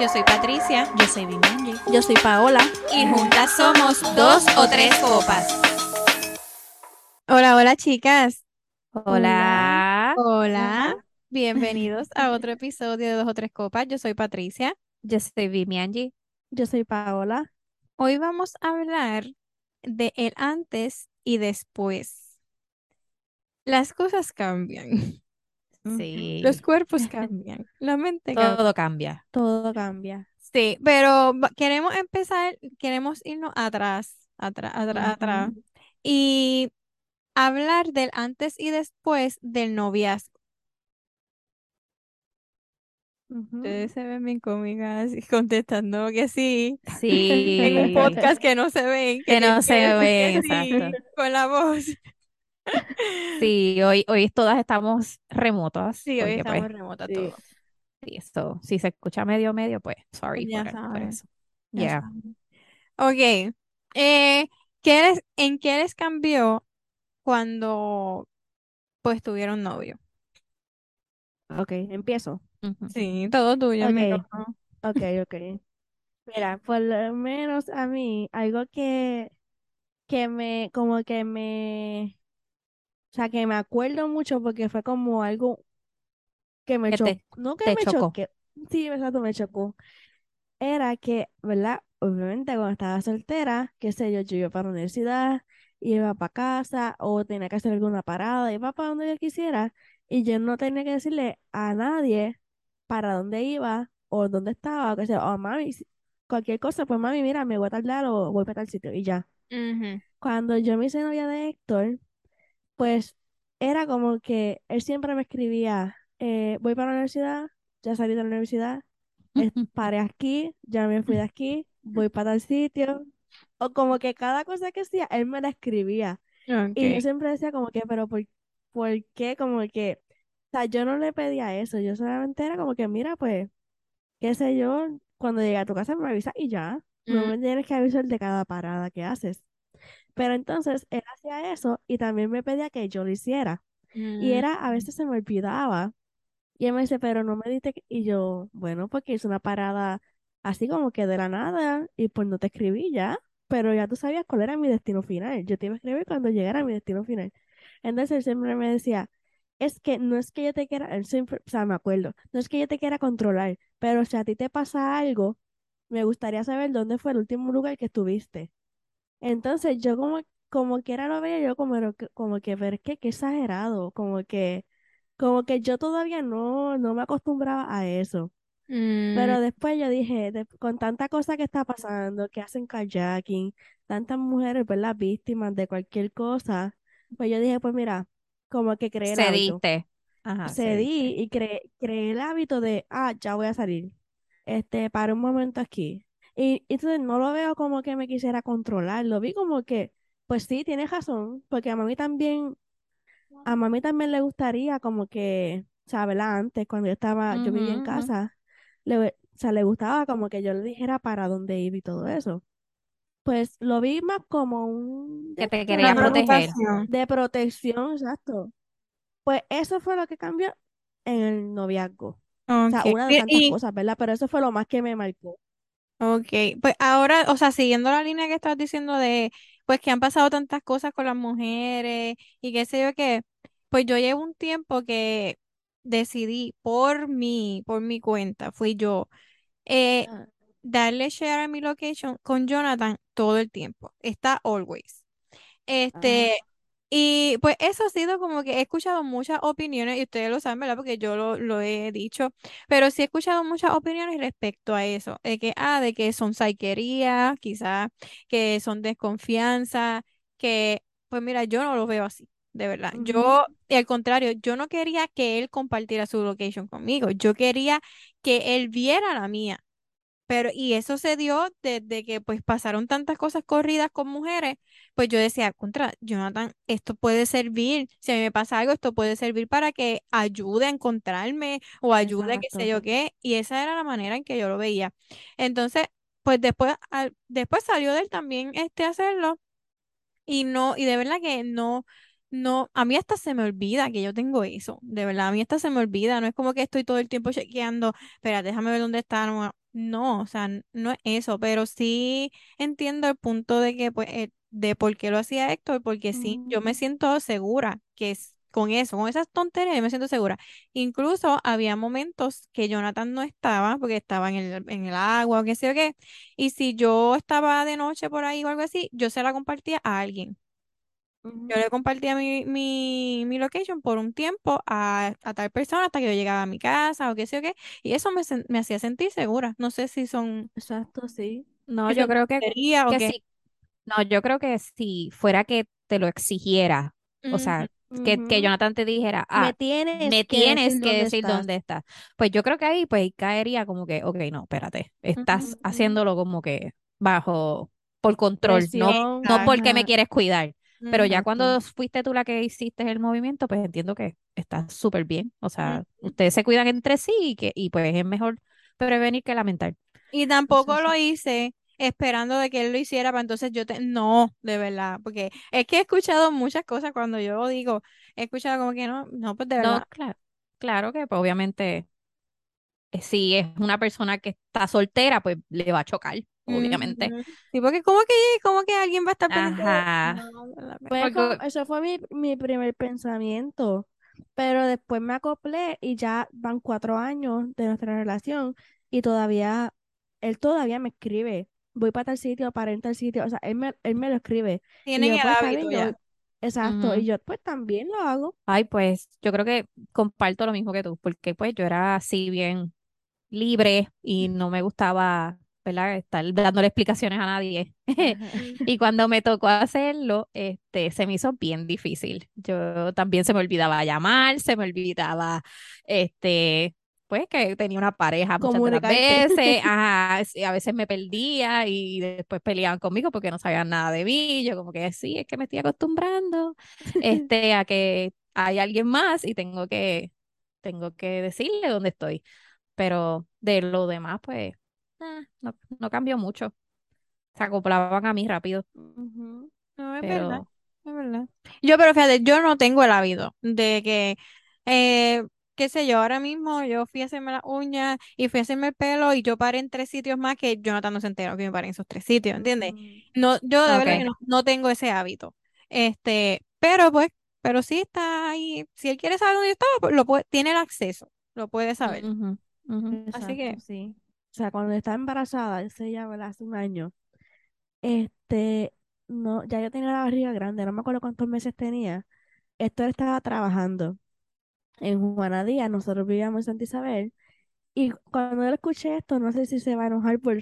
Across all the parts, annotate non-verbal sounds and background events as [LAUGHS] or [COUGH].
Yo soy Patricia. Yo soy Vimanji. Yo soy Paola. Y juntas somos dos o tres copas. Hola, hola chicas. Hola. Hola. Bienvenidos a otro episodio de Dos o Tres Copas. Yo soy Patricia. Yo soy Vimianji. Yo soy Paola. Hoy vamos a hablar de el antes y después. Las cosas cambian. Sí. Los cuerpos [LAUGHS] cambian. La mente cambia. Todo cambia. Todo cambia. Sí, pero queremos empezar, queremos irnos atrás, atrás, atrás, atrás. Y hablar del antes y después del noviazgo. Ustedes se ven bien cómicas y contestando que sí. [LAUGHS] Sí. En un podcast que no se ven, Que no se ven, [LAUGHS] sí, exacto. con la voz. [LAUGHS] Sí, hoy, hoy todas estamos remotas. Sí, hoy porque, pues, estamos remota sí. todo. sí, eso, si se escucha medio medio, pues sorry Ya por, por eso. ya Yeah. Ok. Eh, ¿qué les, ¿en qué les cambió cuando pues tuvieron novio? Ok, empiezo. Sí, todo tuyo, Ok. amigo. Ok, ok. Mira, por lo menos a mí, algo que, que me, como que me, o sea, que me acuerdo mucho porque fue como algo que me Que chocó, te, no que me chocó. choque, sí, exacto, me chocó. Era que, ¿verdad? Obviamente cuando estaba soltera, qué sé yo, yo iba para la universidad, iba para casa o tenía que hacer alguna parada, iba para donde yo quisiera y yo no tenía que decirle a nadie para dónde iba o dónde estaba, o que sea, o mami, cualquier cosa, pues mami, mira, me voy a tardar o voy para tal sitio y ya. Cuando yo me hice novia de Héctor, pues era como que él siempre me escribía, eh, voy para la universidad, ya salí de la universidad, [LAUGHS] paré aquí, ya me fui de aquí, voy [LAUGHS] para tal sitio. O como que cada cosa que hacía, él me la escribía. Y yo siempre decía como que, pero ¿por, por qué? Como que, o sea, yo no le pedía eso, yo solamente era como que, mira, pues, qué sé yo, cuando llegue a tu casa me avisas y ya. No Mm, me tienes que avisar de cada parada que haces. Pero entonces él hacía eso y también me pedía que yo lo hiciera. Y era, a mm, veces se me olvidaba. Y él me dice, pero no me diste. que-". Y yo, bueno, porque hice una parada así como que de la nada y pues no te escribí ya. Pero ya tú sabías cuál era mi destino final. Yo te iba a escribir cuando llegara a mi destino final. Entonces él siempre me decía, es que no es que yo te quiera, él siempre, o sea, me acuerdo, no es que yo te quiera controlar, pero si a ti te pasa algo, me gustaría saber dónde fue el último lugar que estuviste. Entonces yo como, como que era lo veía, yo como, era que- como que ver que qué exagerado, como que, como que yo todavía no, no me acostumbraba a eso. mm, Pero después yo dije, de- con tanta cosa que está pasando, que hacen kayaking, tantas mujeres, ¿verdad? Víctimas de cualquier cosa, pues yo dije, pues mira, como que creé el hábito. Cediste. Ajá, Cedí cediste. y creé, creé el hábito de, ah, ya voy a salir. Este, para un momento aquí. Y, y entonces no lo veo como que me quisiera controlar, lo vi como que, pues sí, tienes razón, porque a mami también, a mami también le gustaría como que, o sea, ¿verdad? Antes, cuando yo estaba, yo vivía en casa, le, o sea, le gustaba como que yo le dijera para dónde ir y todo eso. Pues lo vi más como un de Que te quería proteger. de protección, exacto. Pues eso fue lo que cambió en el noviazgo. O sea, una de tantas y- cosas, ¿verdad? Pero eso fue lo más que me marcó. Ok, pues ahora, o sea, siguiendo la línea que estabas diciendo de, pues que han pasado tantas cosas con las mujeres y qué sé yo qué, pues yo llevo un tiempo que decidí por mí, por mi cuenta, fui yo, eh, Ah, darle share a mi location con Jonathan todo el tiempo. Está always. Este, ah, y pues eso ha sido como que he escuchado muchas opiniones, y ustedes lo saben, ¿verdad? Porque yo lo, lo he dicho, pero sí he escuchado muchas opiniones respecto a eso, de que, ah, de que son saiquería, quizás, que son desconfianza, que, pues mira, yo no lo veo así, de verdad. Yo, y al contrario, yo no quería que él compartiera su location conmigo, yo quería que él viera la mía. Pero, y eso se dio desde que pues pasaron tantas cosas corridas con mujeres, pues yo decía, contra, Jonathan, esto puede servir, si a mí me pasa algo, esto puede servir para que ayude a encontrarme o ayude a qué sé yo qué, y esa era la manera en que yo lo veía. Entonces, pues después, al- después salió de él también este hacerlo, y no, y de verdad que no, no, a mí hasta se me olvida que yo tengo eso, de verdad, a mí hasta se me olvida, no es como que estoy todo el tiempo chequeando, espera, déjame ver dónde está, no, no, o sea, no es eso, pero sí entiendo el punto de que, pues, eh, de por qué lo hacía Héctor, porque sí, yo me Mm, siento segura que es con eso, con esas tonterías, yo me siento segura. Incluso había momentos que Jonathan no estaba, porque estaba en el, en el agua o qué sé yo qué, y si yo estaba de noche por ahí o algo así, yo se la compartía a alguien. Yo ujú. le compartía mi, mi, mi location por un tiempo a, a tal persona hasta que yo llegaba a mi casa o qué sé yo qué, y eso me, sen- me hacía sentir segura. No sé si son, Exacto, sí. No, si yo son creo que, tonterías o que qué. sí. No, yo creo que si fuera que te lo exigiera, o Ujú, sea, que, que Ujú. Jonathan te dijera, Me ah, tienes me que tienes decir que dónde decir estás. dónde estás. Pues yo creo que ahí pues caería como que, ok, no, espérate, estás ujú. Haciéndolo como que bajo, por control, no, Presión, no porque me ajá, quieres cuidar. Pero ya cuando fuiste tú la que hiciste el movimiento, pues entiendo que está súper bien. O sea, ustedes se cuidan entre sí y que, y pues es mejor prevenir que lamentar. Y tampoco lo hice esperando de que él lo hiciera para entonces yo te... No, de verdad, porque es que he escuchado muchas cosas cuando yo digo, he escuchado como que no, no, pues de No, verdad. claro, claro que pues, obviamente eh, si es una persona que está soltera, pues le va a chocar, obviamente. Ujú. Sí, porque como que, como que alguien va a estar. Ajá. Fue como, Porque, eso fue mi, mi primer pensamiento, pero después me acoplé y ya van cuatro años de nuestra relación y todavía, él todavía me escribe, voy para tal sitio, para ir a tal sitio, o sea, él me, él me lo escribe Tienen el pues hábito yo ya. exacto, y yo pues también lo hago. Ay, pues yo creo que comparto lo mismo que tú, porque pues yo era así bien libre y no me gustaba, ¿verdad? Estar dándole explicaciones a nadie. [LAUGHS] Y cuando me tocó hacerlo, este, se me hizo bien difícil. Yo también se me olvidaba llamar, se me olvidaba, este, pues que tenía una pareja muchas veces, [LAUGHS] ajá, a veces me perdía y después peleaban conmigo porque no sabían nada de mí. Yo como que sí, es que me estoy acostumbrando, [LAUGHS] este, a que hay alguien más y tengo que, tengo que decirle dónde estoy. Pero de lo demás, pues, eh, no, no cambió mucho. Se acoplaban a mí rápido. No, es verdad, pero es verdad. Yo, pero fíjate, yo no tengo el hábito de que, eh, qué sé yo, ahora mismo yo fui a hacerme las uñas y fui a hacerme el pelo y yo paré en tres sitios más que Jonathan no se enteró que me paré en esos tres sitios, ¿entiendes? Mm, No, yo de verdad que no, no tengo ese hábito. Este, pero pues, pero sí está ahí. Si él quiere saber dónde yo estaba, pues lo puede, tiene el acceso, lo puede saber. Así Exacto, que, sí. O sea, cuando estaba embarazada, ese ya ¿verdad? hace un año. Este, no, ya yo tenía la barriga grande, no me acuerdo cuántos meses tenía. Héctor estaba trabajando en Juana Díaz, nosotros vivíamos en Santa Isabel, y cuando él escuché esto, no sé si se va a enojar por,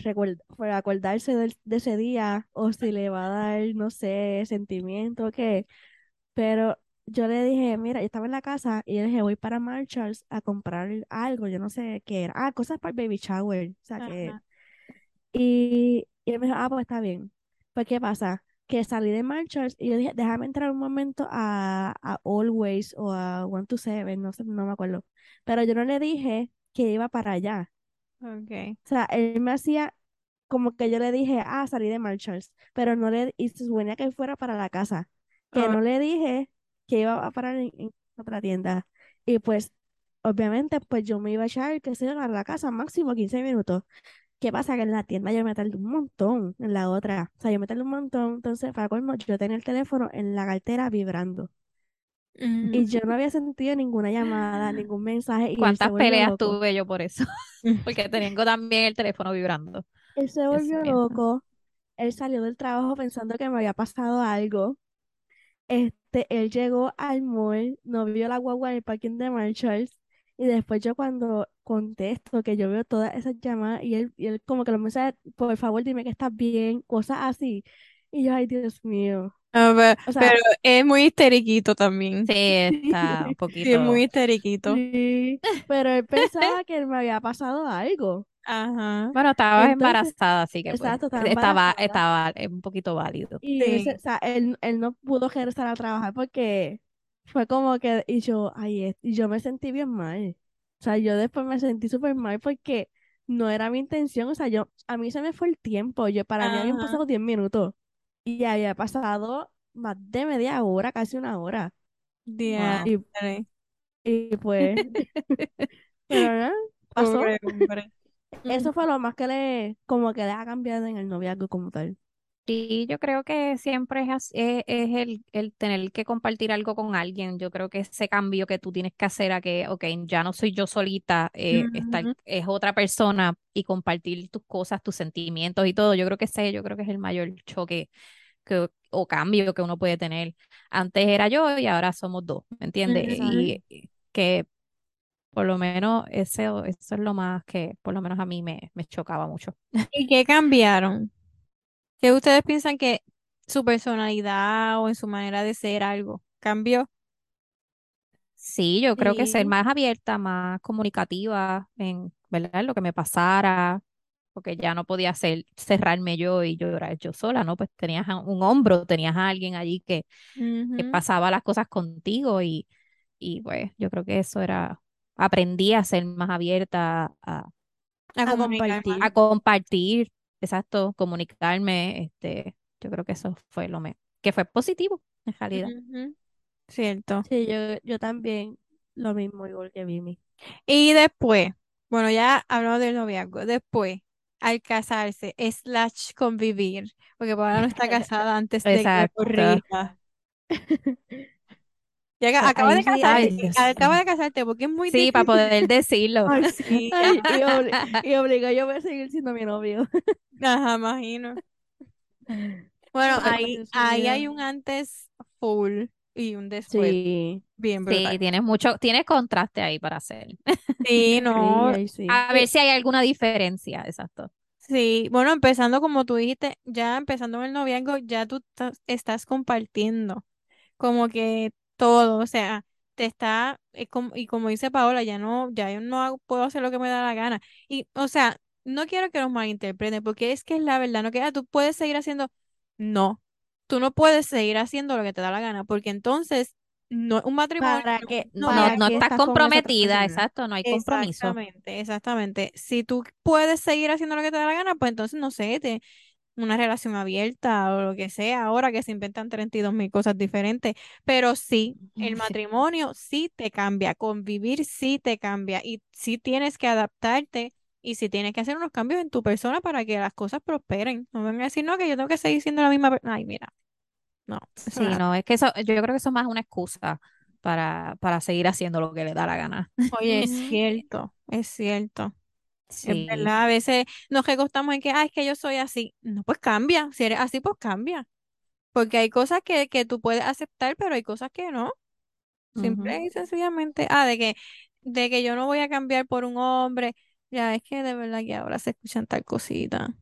por acordarse del- de ese día, o si le va a dar, no sé, sentimiento o qué, pero yo le dije, mira, yo estaba en la casa y le dije, voy para Marshalls a comprar algo, yo no sé qué era, ah, cosas para el baby shower, o sea que ajá, y, y él me dijo, ah, pues está bien. Pues, ¿qué pasa? Que salí de Marshalls y yo dije, déjame entrar un momento a, a Always o a One to Seven, no sé, no me acuerdo. Pero yo no le dije que iba para allá. okay. O sea, él me hacía como que yo le dije, ah, salí de Marshalls, pero no le, y se suponía que fuera para la casa, que Ah, no le dije que iba a parar en, en otra tienda. Y pues, obviamente, pues yo me iba a echar, sé yo, a la casa máximo 15 minutos. ¿Qué pasa? Que en la tienda yo me tardé un montón, en la otra. O sea, yo me tardé un montón. Entonces, para colmo, yo tenía el teléfono en la cartera vibrando. mm, Y yo no había sentido ninguna llamada, [GASPS] ningún mensaje. Y se ¿cuántas peleas loco. tuve yo por eso? [LAUGHS] [LAUGHS] Porque tengo también el teléfono vibrando. Él se volvió loco. Él salió del trabajo pensando que me había pasado algo. Este, él llegó al mall, no vio la guagua en el parking de Marshalls. Y después yo cuando contesto que yo veo todas esas llamadas y él, y él como que los mensajes, por favor dime que estás bien, cosas así. Y yo, ay, Dios mío. a ver, O pero es muy histeriquito también. Sí, está un [LAUGHS] Sí, es muy poquito. histeriquito. sí, pero él pensaba que me había pasado algo. Ajá, Bueno, estabas Entonces, embarazada, así que pues exacto, estaba estaba, eh, un poquito válido. Y él, se- o sí. sea, él, él no pudo regresar a trabajar porque fue como que, y yo, ay, y yo me sentí bien mal. O sea, yo después me sentí súper mal porque no era mi intención. O sea, yo, a mí se me fue el tiempo. Yo, para mí habían pasado 10 minutos y ya había pasado más de media hora, casi una hora. Wow. Y, pues, [LAUGHS] [LAUGHS] pero pasó. Pobre. Eso fue lo más que le, como que le ha cambiado en el noviazgo como tal. Sí, yo creo que siempre es, es, es el, el tener que compartir algo con alguien. Yo creo que ese cambio que tú tienes que hacer a que, ok, ya no soy yo solita, eh, estar- es otra persona y compartir tus cosas, tus sentimientos y todo. Yo creo que ese, yo creo que es el mayor choque que, o cambio que uno puede tener. Antes era yo y ahora somos dos, ¿me entiendes? Y que por lo menos ese, eso es lo más que por lo menos a mí me, me chocaba mucho. [LAUGHS] ¿Y qué cambiaron? ¿Qué ustedes piensan que su personalidad o en su manera de ser algo cambió? Sí, yo creo que ser más abierta, más comunicativa en, ¿verdad? lo que me pasara, porque ya no podía ser, cerrarme yo y llorar yo sola, ¿no? Pues tenías un hombro, tenías a alguien allí que, que pasaba las cosas contigo y, y pues yo creo que eso era, aprendí a ser más abierta, a, A a compartir. compartir, exacto, comunicarme, este, yo creo que eso fue lo me, que fue positivo en realidad. Cierto. Sí, yo, yo también lo mismo, igual que Vimi. Y después, bueno, ya hablamos del noviazgo. Después, al casarse, slash convivir, porque Paola no está [LAUGHS] casada antes de que. [LAUGHS] acaba de sí, casarte, Ay, acaba de casarte, porque es muy Sí, para poder decirlo. [LAUGHS] ay, sí, [LAUGHS] Sí, ay, y, obli- [LAUGHS] y obligó yo voy a seguir siendo mi novio. ajá, imagino. Bueno, ahí, hay un antes full y un después Sí, bien Sí, brutal. tienes mucho, tienes contraste ahí para hacer. Sí, sí, no, sí. A ver si hay alguna diferencia, exacto. Sí, bueno, empezando como tú dijiste, ya empezando en el noviazgo, ya tú estás compartiendo como que todo, o sea, te está, es como- y como dice Paola, ya no, ya yo no hago- puedo hacer lo que me da la gana. Y, o sea, no quiero que nos malinterpreten, porque es que es la verdad, no que ah, tú puedes seguir haciendo, no, tú no puedes seguir haciendo lo que te da la gana, porque entonces no un matrimonio, ¿Para no, No, para no qué estás estás con esa otra comprometida, persona? exacto, no hay compromiso. Exactamente, exactamente. Si tú puedes seguir haciendo lo que te da la gana, pues entonces no sé, te, una relación abierta o lo que sea, ahora que se inventan 32 mil cosas diferentes, pero sí, el matrimonio sí te cambia, convivir sí te cambia y sí tienes que adaptarte y sí tienes que hacer unos cambios en tu persona para que las cosas prosperen. No vengan a decir, no, que yo tengo que seguir siendo la misma persona. Ay, mira, no, Sí, no, es que eso, yo creo que eso es más una excusa para, para seguir haciendo lo que le da la gana. Oye, es [LAUGHS] cierto, es cierto. Es Sí, verdad, a veces nos recostamos en que, ah, es que yo soy así. No, pues cambia. Si eres así, pues cambia. Porque hay cosas que, que tú puedes aceptar, pero hay cosas que no. Simple y sencillamente, ah, de que, de que yo no voy a cambiar por un hombre. Ya, es que de verdad que ahora se escuchan tal cosita.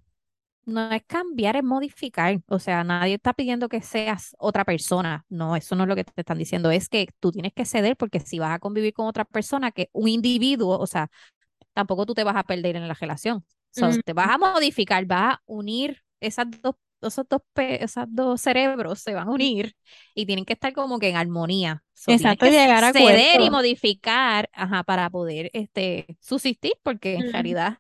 No es cambiar, es modificar. O sea, nadie está pidiendo que seas otra persona. No, eso no es lo que te están diciendo. Es que tú tienes que ceder porque si vas a convivir con otra persona, que un individuo, o sea, tampoco tú te vas a perder en la relación. So, Mm, te vas a modificar, vas a unir esas dos, esos dos, esas dos cerebros se van a unir y tienen que estar como que en armonía. So, Exacto, que llegar a ceder y modificar, ajá, para poder este, subsistir, porque en Mm, realidad,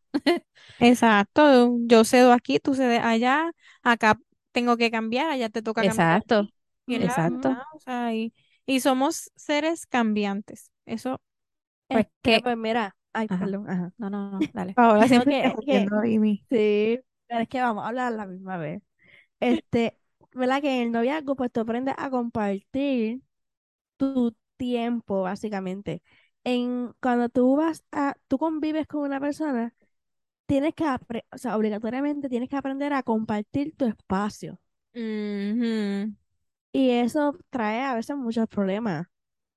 Exacto, yo cedo aquí, tú cedes allá, acá tengo que cambiar, allá te toca cambiar exacto, ti. Y exacto. o sea, y, y somos seres cambiantes. Eso, Pues que, pues mira, ay, ajá, perdón, ajá. no, no, no, [LAUGHS] dale. ahora [LAUGHS] siempre que, que, Amy. sí, pero es que vamos a hablar a la misma vez. Este, ¿verdad? Que en el noviazgo, pues tú aprendes a compartir tu tiempo, básicamente. En, cuando tú vas a, tú convives con una persona, tienes que, apre- o sea, obligatoriamente tienes que aprender a compartir tu espacio. Ujú, Y eso trae a veces muchos problemas,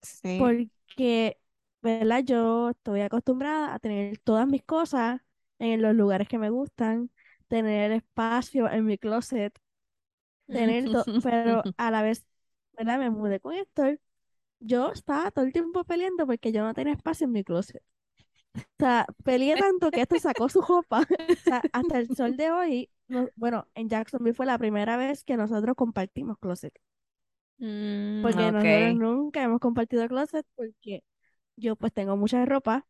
Sí. porque, ¿verdad? Yo estoy acostumbrada a tener todas mis cosas en los lugares que me gustan, tener espacio en mi closet, tener todo, [LAUGHS] pero a la vez, ¿verdad? Me mudé con Héctor. Yo estaba todo el tiempo peleando porque yo no tenía espacio en mi closet. O sea, peleé tanto que esto sacó su ropa. [LAUGHS] O sea, hasta el sol de hoy, no- bueno, en Jacksonville fue la primera vez que nosotros compartimos closet. Mm, Porque nosotros nunca hemos compartido closet porque yo pues tengo mucha ropa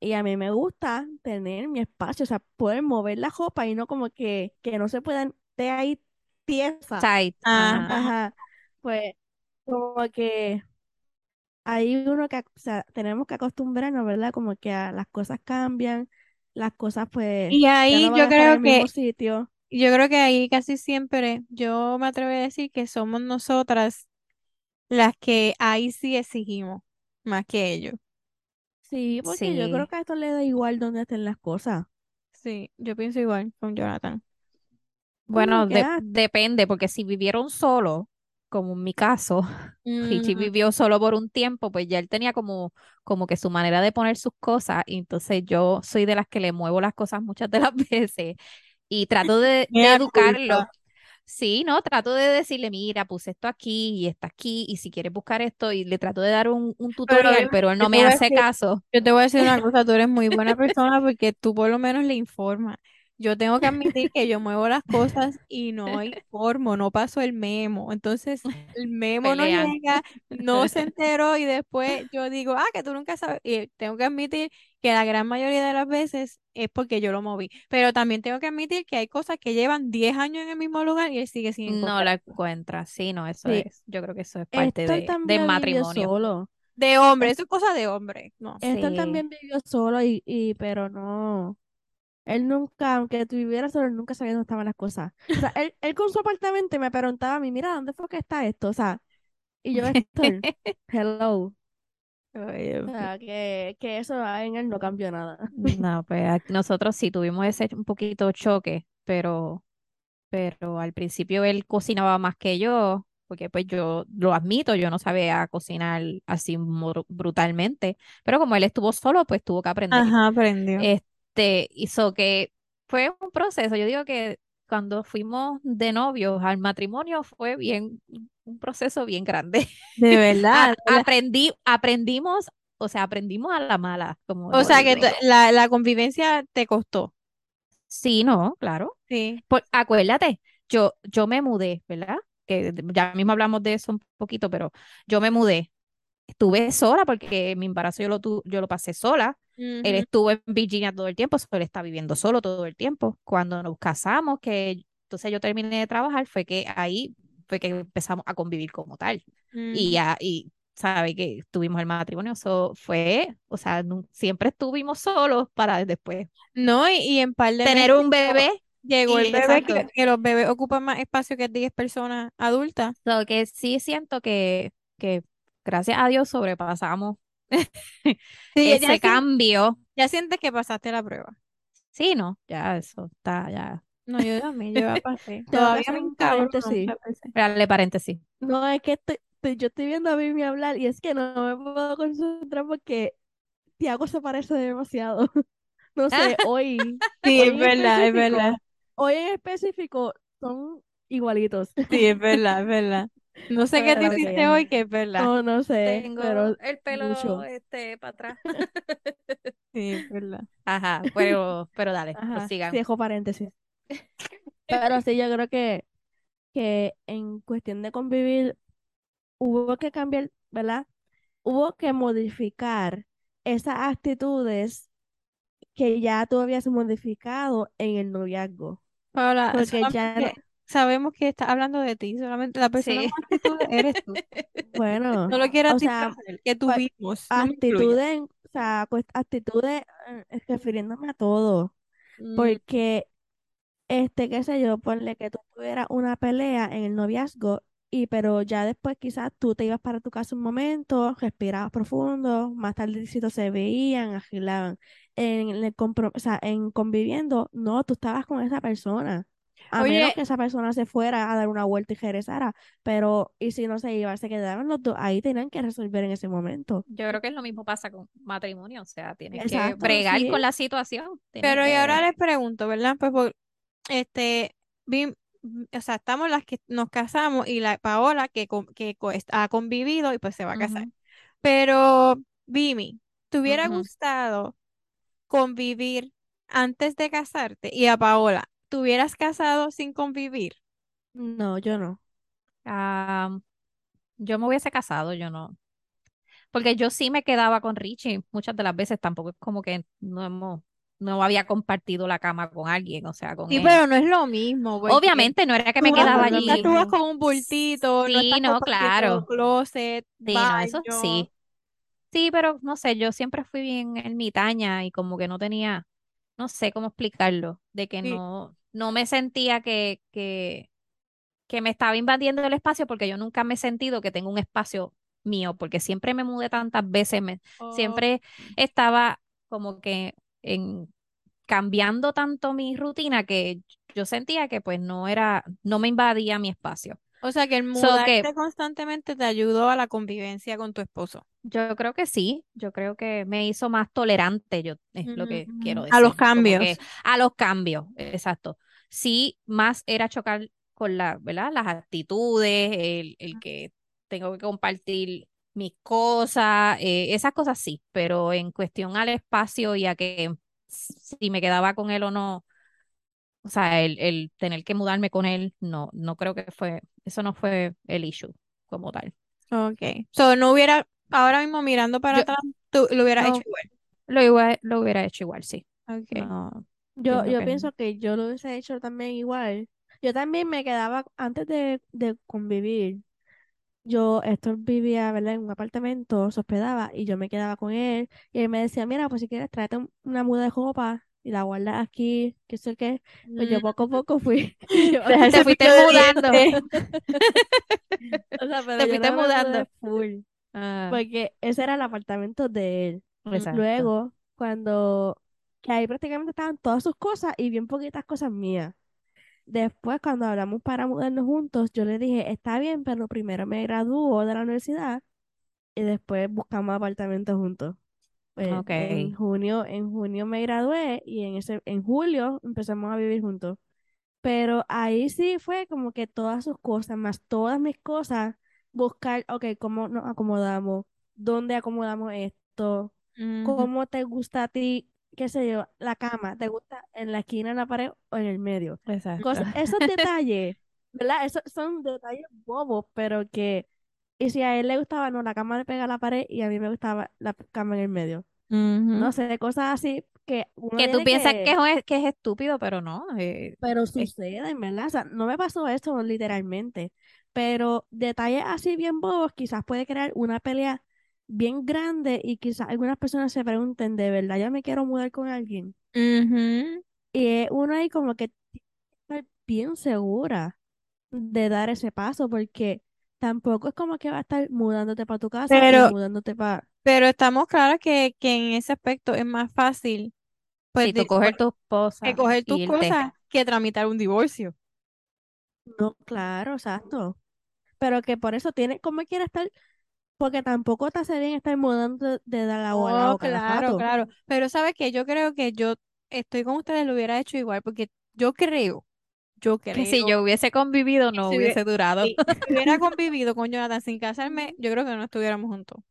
y a mí me gusta tener mi espacio, o sea, poder mover la ropa y no como que, que no se puedan de ahí piezas. Tight, ajá. Ajá. Pues como que hay uno que, o sea, tenemos que acostumbrarnos, ¿verdad? Como que a las cosas cambian, las cosas pues Y ya ahí no van yo a estar en creo mismo que, sitio. yo creo que ahí casi siempre, yo me atrevo a decir que somos nosotras las que ahí sí exigimos más que ellos. Sí, porque yo creo que a esto le da igual dónde estén las cosas. Sí, yo pienso igual con Jonathan. Bueno, de- ah, depende, porque si vivieron solo, como en mi caso, [LAUGHS] Richie Mm, vivió solo por un tiempo, pues ya él tenía como, como que su manera de poner sus cosas, y entonces yo soy de las que le muevo las cosas muchas de las [LAUGHS] veces y trato de, educarlo. culpa. Sí, no, trato de decirle, mira, puse esto aquí y está aquí, y si quieres buscar esto, y le trato de dar un, tutorial, pero él no me hace decir, caso. yo te voy a decir una [LAUGHS] cosa, tú eres muy buena persona porque tú por lo menos le informas. Yo tengo que admitir que yo muevo las cosas y no [LAUGHS] informo, no paso el memo. Entonces, el memo no llega, no se [LAUGHS] enteró y después yo digo, ah, que tú nunca sabes. Y tengo que admitir que la gran mayoría de las veces es porque yo lo moví. Pero también tengo que admitir que hay cosas que llevan 10 años en el mismo lugar y él sigue sin No encontrar. la encuentra, sí, no, eso sí, es, yo creo que eso es parte de, también vivió matrimonio. solo. De hombre, Es- eso es cosa de hombre. No. Sí. también vivió solo y, y pero no. Él nunca, aunque tú vivieras solo, él nunca sabía dónde estaban las cosas. O sea, él, él con su apartamento me preguntaba a mí, mira, ¿dónde fue que está esto? O sea, y yo, [LAUGHS] Héctor, hello. O sea, que, que eso en él no cambió nada. [LAUGHS] No, pues a- nosotros sí tuvimos ese un poquito choque, pero, pero al principio él cocinaba más que yo, porque pues yo lo admito, yo no sabía cocinar así mor- brutalmente, pero como él estuvo solo, pues tuvo que aprender. Ajá, aprendió. Este hizo que fue un proceso. Yo digo que cuando fuimos de novios al matrimonio fue bien, un proceso bien grande. De [LAUGHS] verdad. aprendí, aprendimos, o sea, aprendimos a la mala, como O sea que la, la convivencia te costó. Sí, no, claro. Sí. Por- acuérdate, yo, yo me mudé, ¿verdad? Que ya mismo hablamos de eso un poquito, pero yo me mudé. Estuve sola porque mi embarazo yo lo, tu- yo lo pasé sola. Él estuvo en Virginia todo el tiempo, so, él está viviendo solo todo el tiempo. Cuando nos casamos, que entonces yo terminé de trabajar, fue que ahí fue que empezamos a convivir como tal. Y ya, y sabe que tuvimos el matrimonio, eso fue, o sea, siempre estuvimos solos para después No, y, y en par de tener un bebé. llegó el bebé, que, que los bebés ocupan más espacio que 10 personas adultas. So que sí siento que, que gracias a Dios sobrepasamos [LAUGHS] Sí, ya, ese cambio. ya sientes que pasaste la prueba. Sí, no, ya eso está, ya. No, yo también, yo ya pasé. [LAUGHS] Todavía un paréntesis. Dale paréntesis. No, es que estoy- estoy- yo estoy viendo a Mimi hablar y es que no me puedo concentrar porque Tiago se parece demasiado. [LAUGHS] No sé, hoy, Sí, hoy es verdad, es verdad. hoy en específico son igualitos. Sí, es verdad, es verdad. No sé qué te hiciste hoy, que es verdad. No, no sé, Tengo pero el pelo mucho. este para atrás. [LAUGHS] Sí, es verdad. Ajá, pero, pero dale, Ajá, prosigan. sí, dejo paréntesis. [LAUGHS] Pero sí, yo creo que, que en cuestión de convivir hubo que cambiar, ¿verdad? Hubo que modificar esas actitudes que ya tú habías modificado en el noviazgo. Paola, Porque ya sabemos que estás hablando de ti, solamente la persona Sí. con actitudes eres tú. [LAUGHS] bueno, No lo quieras o sea, que pues, tuvimos, actitudes, o sea, pues, actitudes eh, refiriéndome a todo. Mm, Porque, este, qué sé yo, ponle que tú tuvieras una pelea en el noviazgo, y pero ya después quizás tú te ibas para tu casa un momento, respirabas profundo, más tardecito se veían, agilaban. En el compro- o sea, en conviviendo, no, tú estabas con esa persona. A menos Oye, que esa persona se fuera a dar una vuelta y regresara, pero y si no se iba, se quedaban los dos, ahí tenían que resolver en ese momento. Yo creo que es lo mismo pasa con matrimonio, o sea, tienes que bregar sí. con la situación. pero y ahora les pregunto, ¿verdad? Pues por, este, vi- o sea, estamos las que nos casamos y la Paola que, que ha convivido y pues se va a casar. Pero, Vimi, ¿te hubiera gustado convivir antes de casarte? Y a Paola, ¿te hubieras casado sin convivir? No, yo no. Ah, yo me hubiese casado, yo no. Porque yo sí me quedaba con Richie muchas de las veces, tampoco es como que no hemos, no había compartido la cama con alguien, o sea, con Sí, él. pero no es lo mismo, Obviamente no era que me vas, quedaba No, no tú vas con un bultito, Sí, no, claro. closet, Sí, no, eso sí. Sí, pero no sé, yo siempre fui bien ermitaña y como que no tenía, no sé cómo explicarlo, de que Sí. no, no me sentía que, que, que me estaba invadiendo el espacio porque yo nunca me he sentido que tengo un espacio mío, porque siempre me mudé tantas veces, me, Oh, siempre estaba como que en cambiando tanto mi rutina que yo sentía que pues no era, no me invadía mi espacio. O sea que el So que mudarte constantemente te ayudó a la convivencia con tu esposo. Yo creo que sí, yo creo que me hizo más tolerante, yo es lo que quiero decir. A los cambios. que a los cambios, exacto. Sí, más era chocar con la, ¿verdad? Las actitudes, el, el que tengo que compartir mis cosas, eh, esas cosas sí, pero en cuestión al espacio y a que si me quedaba con él o no, o sea, el, el tener que mudarme con él, no, no creo que fue, eso no fue el issue como tal. Ok. So, no hubiera, ahora mismo mirando para Yo atrás, tú lo hubieras no, hecho igual. lo, igual- lo hubiera hecho igual, sí. Ok. No, Yo, yo que pienso que yo lo hubiese hecho también igual. Yo también me quedaba, antes de, de convivir, yo, esto vivía, ¿verdad? En un apartamento, se hospedaba y yo me quedaba con él y él me decía, mira, pues si quieres, tráete un- una muda de ropa y la guardas aquí, qué sé qué. Pues yo Mm, poco a poco fui [LAUGHS] [LAUGHS] te fuiste mudando, dientes. [LAUGHS] o sea, pero te fuiste no mudando. full, Ah, porque ese era el apartamento de él. exacto. Luego, cuando, que ahí prácticamente estaban todas sus cosas y bien poquitas cosas mías. Después, cuando hablamos para mudarnos juntos, yo le dije, está bien, pero primero me gradúo de la universidad y después buscamos apartamento juntos. Pues en junio, en junio me gradué y en ese, en julio empezamos a vivir juntos. Pero ahí sí fue como que todas sus cosas, más todas mis cosas, buscar, ok, cómo nos acomodamos, dónde acomodamos esto, cómo te gusta a ti, qué sé yo, la cama, ¿te gusta en la esquina, en la pared o en el medio? Exacto. Cosas, [LAUGHS] esos detalles, ¿verdad? Esos son detalles bobos, pero que, y si a él le gustaba, no, la cama le pega a la pared y a mí me gustaba la cama en el medio. No sé, cosas así que uno Que tú piensas que que... es, que es estúpido, pero no. eh, Pero es- suceden, ¿verdad? O sea, no me pasó eso literalmente, pero detalles así bien bobos quizás puede crear una pelea bien grande y quizás algunas personas se pregunten, ¿de verdad yo me quiero mudar con alguien? Y es uno ahí como que tiene que estar bien segura de dar ese paso porque tampoco es como que va a estar mudándote para tu casa Pero, mudándote para... pero estamos claros que, que en ese aspecto es más fácil, pues, tú de- coger pues, tu que coger tus irte. cosas que tramitar un divorcio. No, claro, exacto. Pero que por eso tiene, como quiera estar, porque tampoco te hace bien estar mudando de lado a Oh, lado claro, rato. claro. Pero sabes que yo creo que yo estoy con ustedes, lo hubiera hecho igual, porque yo creo, yo Que si creo yo hubiese convivido, no si hubiese durado. si si hubiera [LAUGHS] convivido con Jonathan sin casarme, yo creo que no estuviéramos juntos.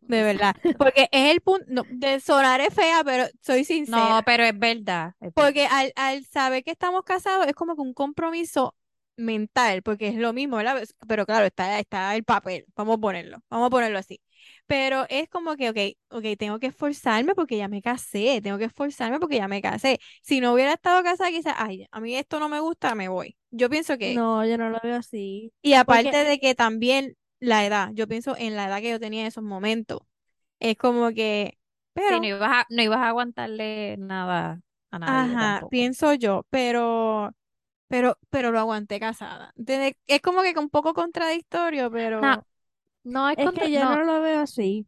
De verdad. [LAUGHS] Porque es el punto, no, de sonar es fea, pero soy sincera. No, pero es verdad. es verdad. Porque al, al saber que estamos casados es como que un compromiso mental, porque es lo mismo, ¿verdad? Pues, Pero claro, está, está el papel, vamos a ponerlo, vamos a ponerlo así. Pero es como que, ok, ok, tengo que esforzarme porque ya me casé, tengo que esforzarme porque ya me casé. Si no hubiera estado casada, quizás, ay, a mí esto no me gusta, me voy. Yo pienso que, No, yo no lo veo así. y aparte Porque de que también la edad, yo pienso en la edad que yo tenía en esos momentos, es como que, Sí, pero... no ibas a, no ibas a aguantarle nada a nadie Ajá, tampoco. pienso yo, pero, pero, pero lo aguanté casada. Es como que un poco contradictorio, No, pero no es es contra, que yo no, no lo veo así.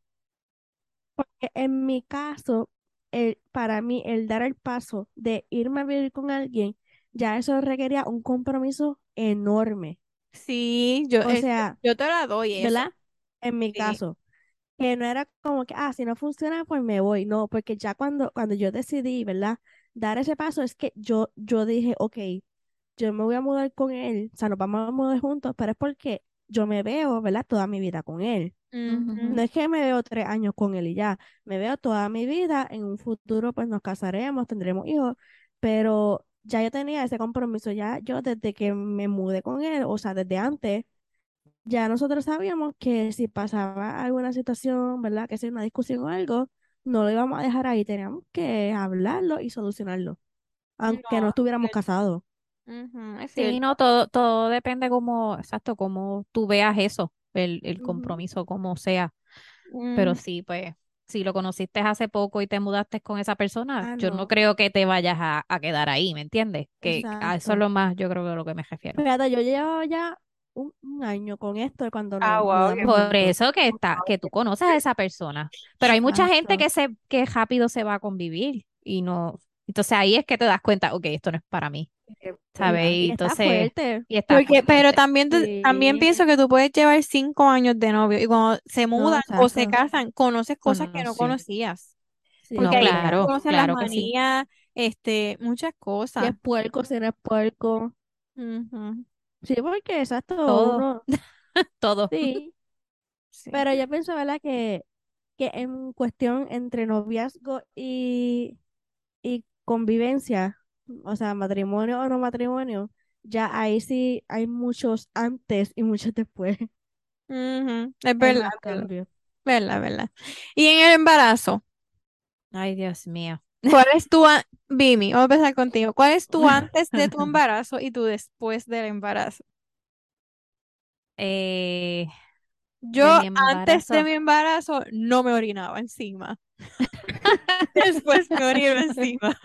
Porque en mi caso, el, para mí, el dar el paso de irme a vivir con alguien, ya eso requería un compromiso enorme. sí, yo, O es- sea, yo te la doy eso. ¿verdad? En mi Sí. caso. que no era como que, ah, si no funciona, pues me voy. No, porque ya cuando, cuando yo decidí, ¿verdad? Dar ese paso es que yo, yo dije, ok, yo me voy a mudar con él, o sea, nos vamos a mudar juntos, pero es porque yo me veo, ¿verdad? Toda mi vida con él. No es que me veo tres años con él y ya, me veo toda mi vida, en un futuro pues nos casaremos, tendremos hijos, pero ya yo tenía ese compromiso, ya yo desde que me mudé con él, o sea, desde antes ya nosotros sabíamos que si pasaba alguna situación, ¿verdad? Que sea una discusión o algo, no lo íbamos a dejar ahí, teníamos que hablarlo y solucionarlo, aunque no No, estuviéramos es es sí, cierto. no, todo, todo depende como, exacto, como tú veas eso, el, el compromiso, como sea. Pero Ujú. sí, pues, si lo conociste hace poco y te mudaste con esa persona, Ah, yo no no. creo que te vayas a, a quedar ahí, ¿me entiendes? Que a eso es lo más, yo creo que a lo que me refiero. Fíjate, yo llevo ya un, un año con esto de cuando Ah, wow, Por eso que está, que tú conoces a esa persona. Pero hay mucha gente que se, que rápido se va a convivir y no. Entonces ahí es que te das cuenta, ok, esto no es para mí, ¿sabes? ¿Verdad? Y está entonces, fuerte. y está Porque, pero también, también pienso que tú puedes llevar cinco años de novio y cuando se No, mudan o se casan, conoces cosas que no Conocí. conocías. Sí, Porque No, ahí claro, conoces claro las sí. manías, este, muchas Si es cosas. puerco, si no es puerco. Sí, porque exacto, Todo, uno, [LAUGHS] todo. sí. sí. Pero yo pienso, ¿verdad? Que, que en cuestión entre noviazgo y convivencia, o sea, matrimonio o no matrimonio, ya ahí sí hay muchos antes y muchos después. Es verdad, verdad, verdad. Y en el embarazo, Ay, Dios mío. ¿cuál es tu, a- Vimi, vamos a empezar contigo. ¿Cuál es tu [LAUGHS] antes de tu embarazo y tu después del embarazo? Eh, Yo antes de mi embarazo no me orinaba encima. [LAUGHS] Después me orino encima.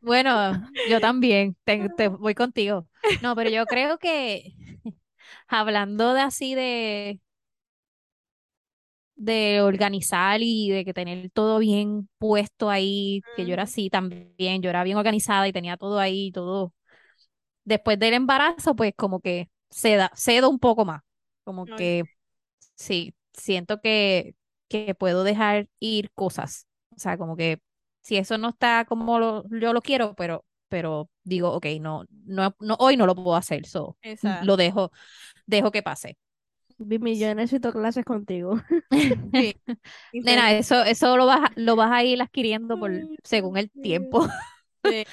Bueno, yo también, te, te voy contigo. No, pero yo creo que hablando de así de, de organizar y de que tener todo bien puesto ahí, que yo era Ujú. así también, yo era bien organizada y tenía todo ahí, todo. Después del embarazo, pues como que ceda, cedo un poco más, como que sí, siento que, que puedo dejar ir cosas. O sea, como que si eso no está como lo- yo lo quiero, pero, pero digo, ok, no, no, no, hoy no lo puedo hacer, so, Exacto. lo dejo, dejo que pase. Vimi, yo necesito clases contigo. [LAUGHS] Sí. Nena, eso, eso lo vas, a- lo vas a ir adquiriendo por, según el tiempo. [LAUGHS] Sí.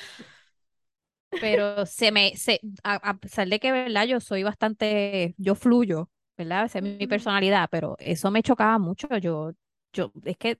Pero se me, se, a, a pesar de que, ¿verdad? Yo soy bastante, yo fluyo, ¿verdad? Esa es mi personalidad, pero eso me chocaba mucho. Yo, yo, es que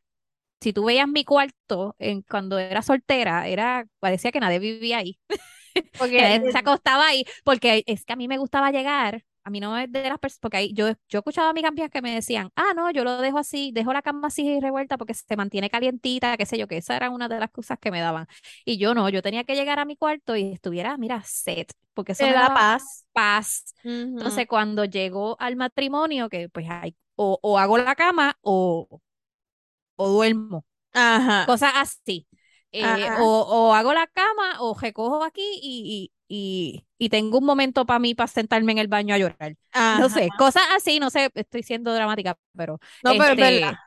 si tú veías mi cuarto en, cuando era soltera, era, parecía que nadie vivía ahí. [LAUGHS] Porque nadie se acostaba ahí, porque es que a mí me gustaba llegar, a mí no es de las personas, porque ahí yo, yo escuchaba a mis amigas que me decían, ah, no, yo lo dejo así, dejo la cama así revuelta porque se mantiene calientita, qué sé yo, que esa era una de las cosas que me daban. Y yo no, yo tenía que llegar a mi cuarto y estuviera, mira, set, porque eso me da paz. Entonces, cuando llegó al matrimonio, que pues hay, o, o hago la cama o, o duermo Ajá. cosas así. Eh, o, o hago la cama o recojo aquí y, y, y, y tengo un momento para mí para sentarme en el baño a llorar. No sé, cosas así, no sé, estoy siendo dramática, pero No, pero es verdad. este,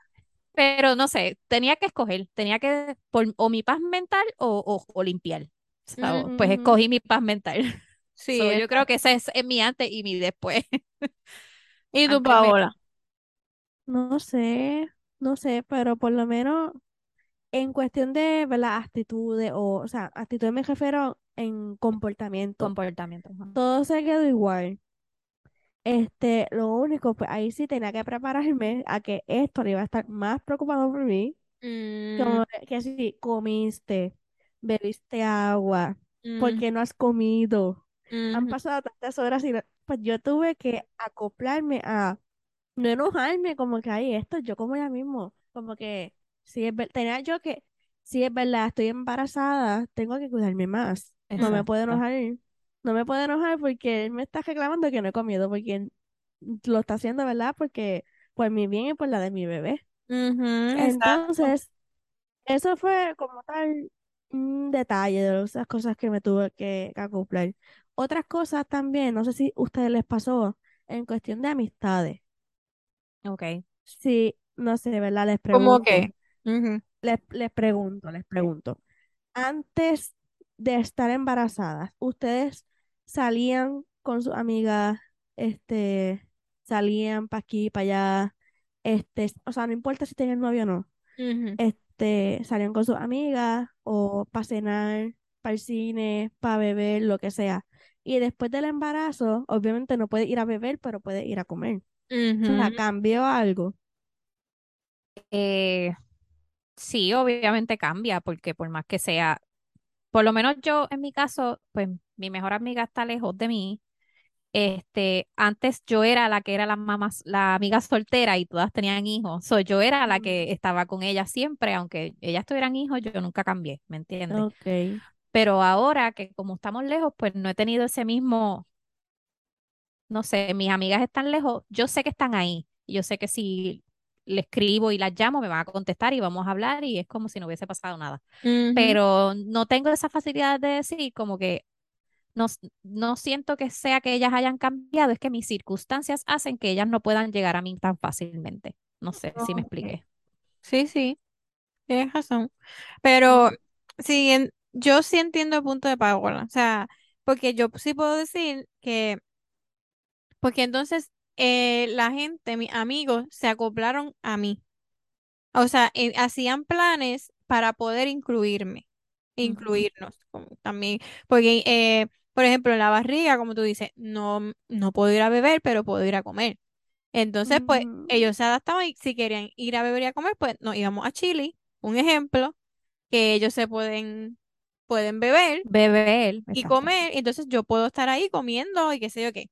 pero no sé, tenía que escoger, tenía que por, o mi paz mental o, o, o limpiar. Pues escogí mi paz mental. [LAUGHS] Sí, So, yo creo que ese es, es mi antes y mi después. [LAUGHS] ¿Y tú, me- Paola? No sé, no sé, pero por lo menos en cuestión de, ¿verdad? Actitudes o, o sea, actitudes me refiero en comportamiento. comportamiento. ajá. Todo se quedó igual. Este, lo único, pues ahí sí tenía que prepararme a que esto iba a estar más preocupado por mí. Mm, Como que- si comiste, bebiste agua, ¿por mm, qué no has comido? Han pasado tantas horas y no- pues yo tuve que acoplarme a no enojarme, como que ahí esto, yo como ya mismo, como que si es ver- tenía yo que, si es verdad, estoy embarazada, tengo que cuidarme más. No me puedo enojar, no me puedo enojar porque él me está reclamando que no he comido, porque lo está haciendo, ¿verdad? Porque por mi bien y por la de mi bebé. Entonces, eso fue como tal un detalle de esas cosas que me tuve que, que acoplar. Otras cosas también, no sé si a ustedes les pasó en cuestión de amistades. Ok. Sí, no sé, ¿verdad? Les ¿Cómo pregunto, les, les pregunto, les pregunto. Antes de estar embarazadas, ¿ustedes salían con sus amigas, este, salían para aquí, para allá, este, o sea, no importa si tenían novio o no, este, salían con sus amigas o para cenar, para el cine, para beber, lo que sea. Y después del embarazo, obviamente no puede ir a beber, pero puede ir a comer. O sea, Ujú. cambió algo. Eh, sí, obviamente cambia, porque por más que sea, por lo menos yo en mi caso, pues mi mejor amiga está lejos de mí este, antes yo era la que era la mamá, la amiga soltera y todas tenían hijos. So, yo era la que estaba con ellas siempre, aunque ellas tuvieran hijos, yo nunca cambié, ¿me entiendes? Ok. Pero ahora que como estamos lejos, pues no he tenido ese mismo, no sé, mis amigas están lejos, yo sé que están ahí. Yo sé que si le escribo y las llamo, me van a contestar y vamos a hablar y es como si no hubiese pasado nada. Pero no tengo esa facilidad de decir como que no, no siento que sea que ellas hayan cambiado, es que mis circunstancias hacen que ellas no puedan llegar a mí tan fácilmente. No sé si me expliqué. Sí, sí, tienes razón. Pero sí, en- yo sí entiendo el punto de Paola. O sea, porque yo sí puedo decir que, porque entonces eh, la gente, mis amigos, se acoplaron a mí. O sea, eh, hacían planes para poder incluirme, incluirnos como también. Porque, eh, por ejemplo, en la barriga, como tú dices, no, no puedo ir a beber, pero puedo ir a comer. Entonces, pues, Ujú. ellos se adaptaban y si querían ir a beber y a comer, pues nos íbamos a Chile, un ejemplo, que ellos se pueden, pueden beber Beber, y comer, entonces yo puedo estar ahí comiendo y qué sé yo qué.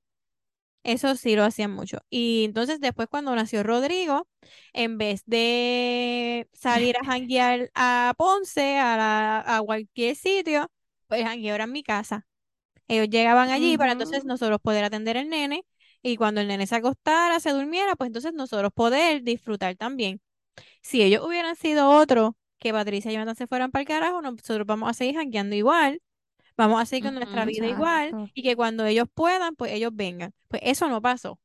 Eso sí lo hacían mucho. Y entonces después cuando nació Rodrigo, en vez de salir a janguear a Ponce, a, la- a cualquier sitio, pues jangueaban en mi casa. Ellos llegaban allí para entonces nosotros poder atender al nene y cuando el nene se acostara, se durmiera, pues entonces nosotros poder disfrutar también. Si ellos hubieran sido otros, que Patricia y Jonathan se fueran para el carajo, nosotros vamos a seguir jangueando igual, vamos a seguir con nuestra vida igual y que cuando ellos puedan, pues ellos vengan. Pues eso no pasó.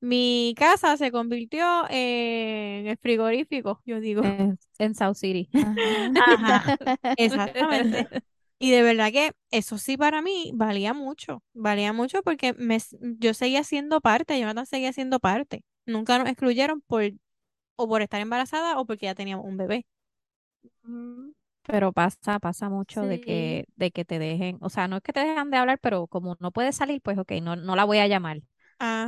Mi casa se convirtió en el frigorífico, yo digo. En, en South City. Ajá, [LAUGHS] exactamente. Y de verdad que eso sí para mí valía mucho, valía mucho porque me, yo seguía siendo parte, Jonathan seguía siendo parte. Nunca nos excluyeron por o por estar embarazada o porque ya teníamos un bebé. Pero pasa, pasa mucho de Sí. que, de que te dejen, o sea, no es que te dejan de hablar, pero como no puedes salir, pues ok, no, no la voy a llamar.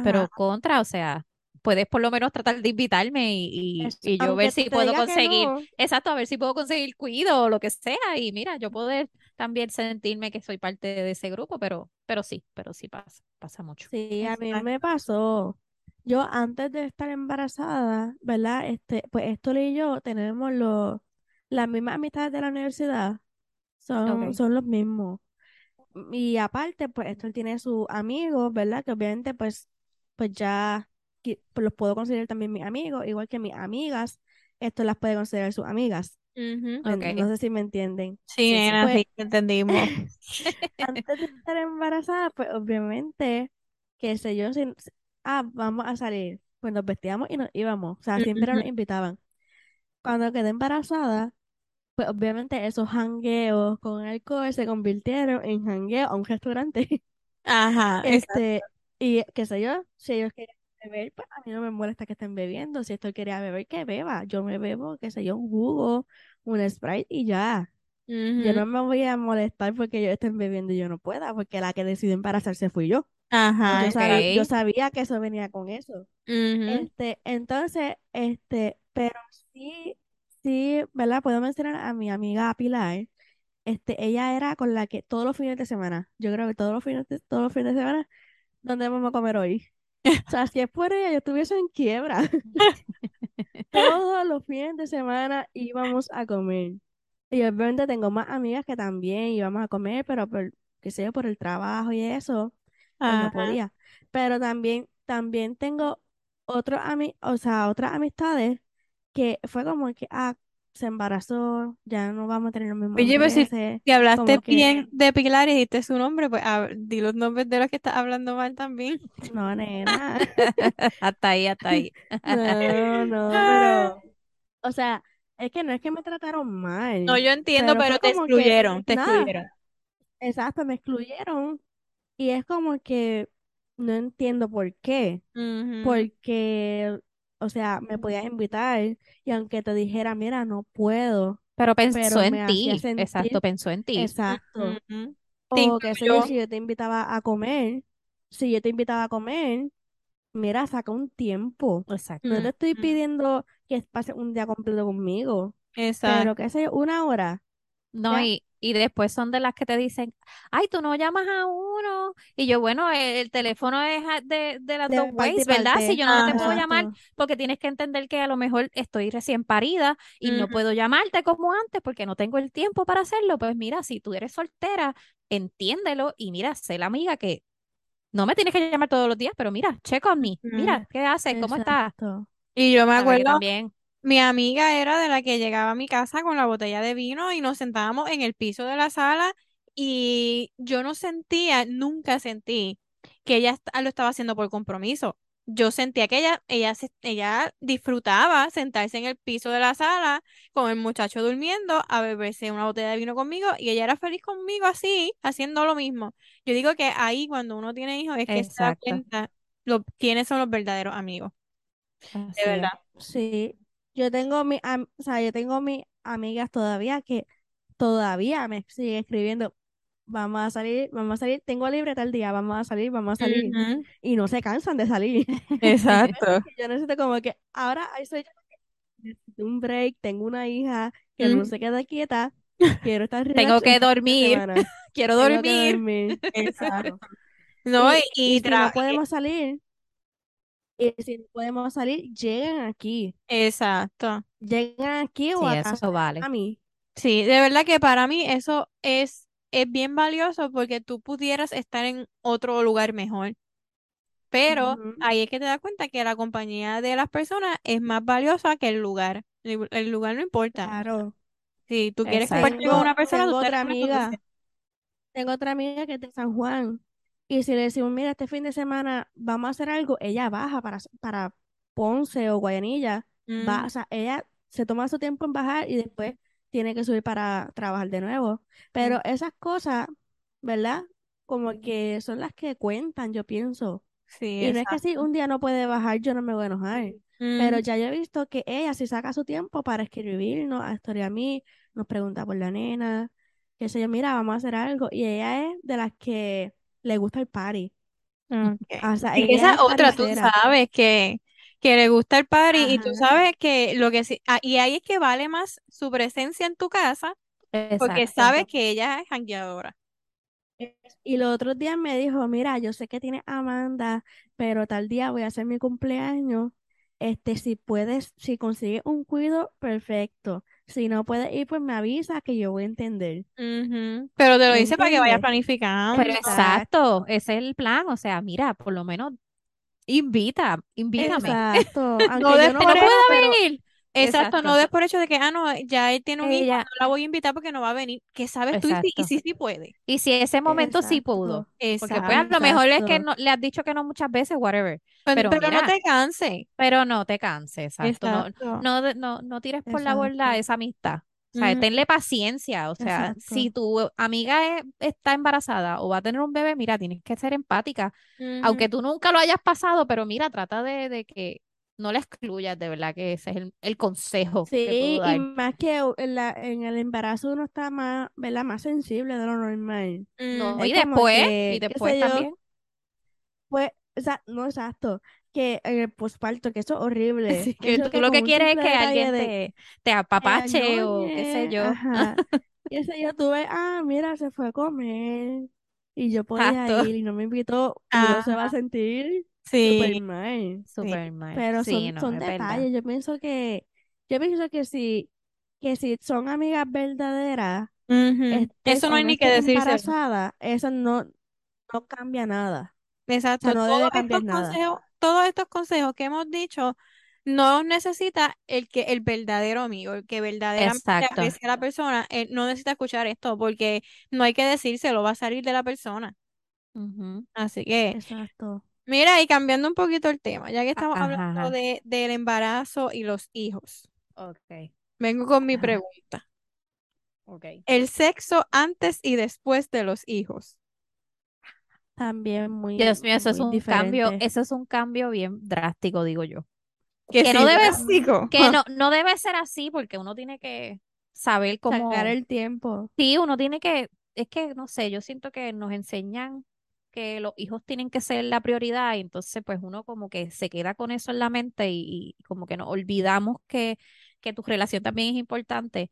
Pero contra, o sea, puedes por lo menos tratar de invitarme y, y, Es- y yo ver aunque si te puedo diga que conseguir, no, exacto, a ver si puedo conseguir cuido o lo que sea. Y mira, yo poder también sentirme que soy parte de ese grupo, pero, pero sí, pero sí pasa, pasa mucho. sí, a mí me exacto. pasó. Yo antes de estar embarazada, ¿verdad? Este, pues esto y yo tenemos los, las mismas amistades de la universidad, son, son los mismos. Y aparte, pues esto tiene sus amigos, ¿verdad? Que obviamente, pues, pues ya pues, los puedo considerar también mis amigos, igual que mis amigas, esto las puede considerar sus amigas. Ok. no sé si me entienden. Sí, Sí, nena, Pues sí, entendimos. [LAUGHS] antes de estar embarazada, pues obviamente, qué sé yo, si, ah, vamos a salir, pues nos vestíamos y nos íbamos, o sea, siempre nos invitaban. Cuando quedé embarazada, pues obviamente esos jangueos con alcohol se convirtieron en jangueo a un restaurante. Ajá, [LAUGHS] exacto. Este, y qué sé yo, si ellos querían beber, pues a mí no me molesta que estén bebiendo. Si esto quería beber, que beba. Yo me bebo, qué sé yo, un jugo, un Sprite y ya. Yo no me voy a molestar porque ellos estén bebiendo y yo no pueda, porque la que decidió embarazarse fui yo. Ajá, Yo sabía, yo Ok. sabía que eso venía con eso. Este, entonces, este, pero sí, sí, ¿verdad? Puedo mencionar a mi amiga Pilar. Este, ella era con la que todos los fines de semana, yo creo que todos los fines de, todos los fines de semana, ¿dónde vamos a comer hoy? O sea, si es por ella, yo estuviese en quiebra. [LAUGHS] Todos los fines de semana íbamos a comer. Y obviamente tengo más amigas que también íbamos a comer, pero por, qué sé yo, por el trabajo y eso, pues no podía. Pero también, también tengo otros ami o sea, otras amistades que fue como que, ah, se embarazó, ya no vamos a tener los mismos Oye, pues si, si hablaste como que, bien de Pilar y dijiste su nombre, pues a ver, di los nombres de los que estás hablando mal también. no, nena, [LAUGHS] Hasta ahí, hasta ahí. [LAUGHS] no, no, Ah. pero, o sea, es que no es que me trataron No, mal, yo entiendo, pero pero te como que, excluyeron, te nada, excluyeron. exacto, me excluyeron y es como que no entiendo por qué, Ujú. porque, o sea, me podías invitar y aunque te dijera, mira, no puedo, Pero pensó pero en ti, exacto, pensó en ti. exacto. O qué sé yo, si yo te invitaba a comer, si yo te invitaba a comer, mira, saca un tiempo. No te estoy pidiendo que pases un día completo conmigo, Exacto. pero qué sé yo, una hora, No, ya, y, Y después son de las que te dicen, ay, tú no llamas a uno. Y yo, bueno, el, el teléfono es de, de las De dos ways, ¿verdad? Si yo no te puedo llamar, porque tienes que entender que a lo mejor estoy recién parida y no puedo llamarte como antes porque no tengo el tiempo para hacerlo. Pues mira, si tú eres soltera, entiéndelo y mira, sé la amiga que no me tienes que llamar todos los días, pero mira, check on me. Mira, ¿qué haces? ¿Cómo estás? Exacto. Y yo me acuerdo, también. Mi amiga era de la que llegaba a mi casa con la botella de vino y nos sentábamos en el piso de la sala y yo no sentía, nunca sentí que ella lo estaba haciendo por compromiso. Yo sentía que ella, ella, ella disfrutaba sentarse en el piso de la sala con el muchacho durmiendo a beberse una botella de vino conmigo y ella era feliz conmigo así, haciendo lo mismo. Yo digo que ahí cuando uno tiene hijos es que se da cuenta lo, quiénes son los verdaderos amigos, Así de es. verdad. Sí, yo tengo mi, am- o sea, yo tengo mis amigas todavía que todavía me siguen escribiendo, vamos a salir, vamos a salir, tengo libre tal día, vamos a salir, vamos a salir. Y no se cansan de salir. [LAUGHS] Exacto. Yo necesito como que, ahora soy yo, necesito un break, tengo una hija que no se queda quieta, quiero estar Tengo que dormir, [LAUGHS] quiero tengo que dormir. Exacto. [LAUGHS] No, y, Y, y y si no podemos salir, y si no podemos salir, llegan aquí. Exacto. Llegan aquí o Sí, a casa vale. a mí. Sí, de verdad que para mí eso es, es bien valioso porque tú pudieras estar en otro lugar mejor. Pero ahí es que te das cuenta que la compañía de las personas es más valiosa que el lugar. El, el lugar no importa. Claro. Si tú quieres Exacto. compartir con una persona, tengo te otra amiga, tengo otra amiga que es de San Juan. Y si le decimos, mira, este fin de semana vamos a hacer algo, ella baja para, para Ponce o Guayanilla. Va, Mm, o sea, ella se toma su tiempo en bajar y después tiene que subir para trabajar de nuevo. Pero mm, esas cosas, ¿verdad? Como que son las que cuentan, yo pienso. sí, Y no es que si un día no puede bajar, yo no me voy a enojar. Pero Mm, ya yo he visto que ella si saca su tiempo para escribirnos, a historia a mí, nos pregunta por la nena, qué sé yo, mira, vamos a hacer algo. Y ella es de las que le gusta el party. O sea, Y que ella esa es otra, tú sabes que, que le gusta el party y tú sabes que lo que sí, ah, y ahí es que vale más su presencia en tu casa porque sabes que ella es jangueadora. Y los otros días me dijo, mira, yo sé que tienes a Amanda, pero tal día voy a hacer mi cumpleaños. Este, si puedes, si consigues un cuido, perfecto. Si no puedes ir, pues me avisa que yo voy a entender. Pero te lo ¿Me dice para que vayas planificando. Pero exacto, ese es el plan. O sea, mira, por lo menos invita, invítame. Exacto. [LAUGHS] Aunque No yo no por ¿No pueda, venir? Exacto, no des por hecho de que, ah, no, ya él tiene un hijo, no la voy a invitar porque no va a venir. ¿Qué sabes tú? Y exacto. sí, sí puede. Y si ese momento sí pudo. exacto, Porque pues a lo mejor es que no, le has dicho que no muchas veces, whatever. Pero, Pero pero no te canses. pero no te canses, exacto. No, Exacto. no, no, no tires por la borda esa amistad. O sea, tenle paciencia. O sea, si tu amiga es- está embarazada o va a tener un bebé, mira, tienes que ser empática. Aunque tú nunca lo hayas pasado, pero mira, trata de, de que no la excluyas, de verdad, que ese es el, el consejo que puedo Sí, y más que en, la, en el embarazo uno está más, ¿verdad? Más sensible de lo normal. No, y después, y que, después yo, también. pues, o sea, no exacto, que en el posparto, que eso es horrible. Que Eso tú que lo que quieres es que alguien de te, te que apapache o qué sé yo. ajá, [LAUGHS] qué sé yo, tuve, ah, mira, se fue a comer y yo podía Exacto. ir y no me invitó, uno se va a sentir sí, súper mal. sí. Súper mal. Pero Sí, son, no, son verdad. detalles. Yo pienso que, yo pienso que si, que si son amigas verdaderas, estés Eso no hay ni que embarazada, eso no, no cambia nada. O sea, Exacto. no Todos debe cambiar estos nada. consejos, todos estos consejos que hemos dicho, no necesita el que, el verdadero amigo, el que verdaderamente Exacto. aprecia a la persona, él no necesita escuchar esto, porque no hay que decírselo, va a salir de la persona. Así que, Exacto. Mira, y cambiando un poquito el tema, ya que estamos Ajá, hablando ajá. de, del embarazo y los hijos, Ok, vengo con mi ajá, pregunta. ok. El sexo antes y después de los hijos. También muy, Dios mío, eso es un cambio, diferente. eso es un cambio bien drástico, digo yo. Que Que sí, no debe, drástico. que no, [LAUGHS] no debe ser así porque uno tiene que saber Sacar cómo, el tiempo. sí, uno tiene que, es que no sé, yo siento que nos enseñan que los hijos tienen que ser la prioridad y entonces pues uno como que se queda con eso en la mente y, y como que nos olvidamos que, que tu relación también es importante.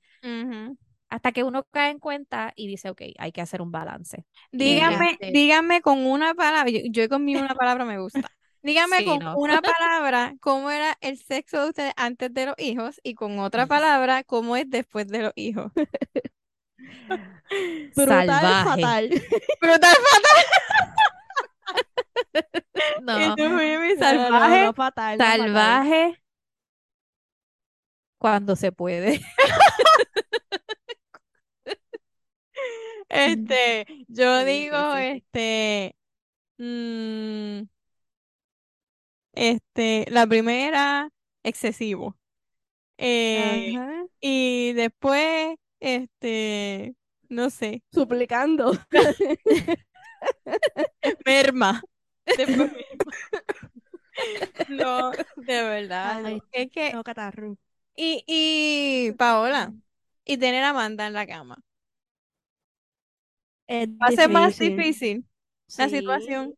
Hasta que uno cae en cuenta y dice, ok, hay que hacer un balance. Dígame, dígame con una palabra, yo, yo conmigo una [LAUGHS] palabra me gusta. Dígame Sí, con no. una [LAUGHS] palabra cómo era el sexo de ustedes antes de los hijos y con otra palabra cómo es después de los hijos. [LAUGHS] [LAUGHS] Brutal, salvaje. fatal. [LAUGHS] Brutal, [LAUGHS] No, y tú, Mimi, No, no, salvaje. no, fatal, no, fatal. salvaje cuando se puede. Este, yo Sí, digo, sí, este, mm, este, la primera, excesivo. Eh, y después, este, no sé, Suplicando. [LAUGHS] merma. Después [LAUGHS] merma. No, de verdad. no. Es que, No, catarro. y, y Paola, y tener a Amanda en la cama. Es Va a ser más difícil. difícil la Sí, situación.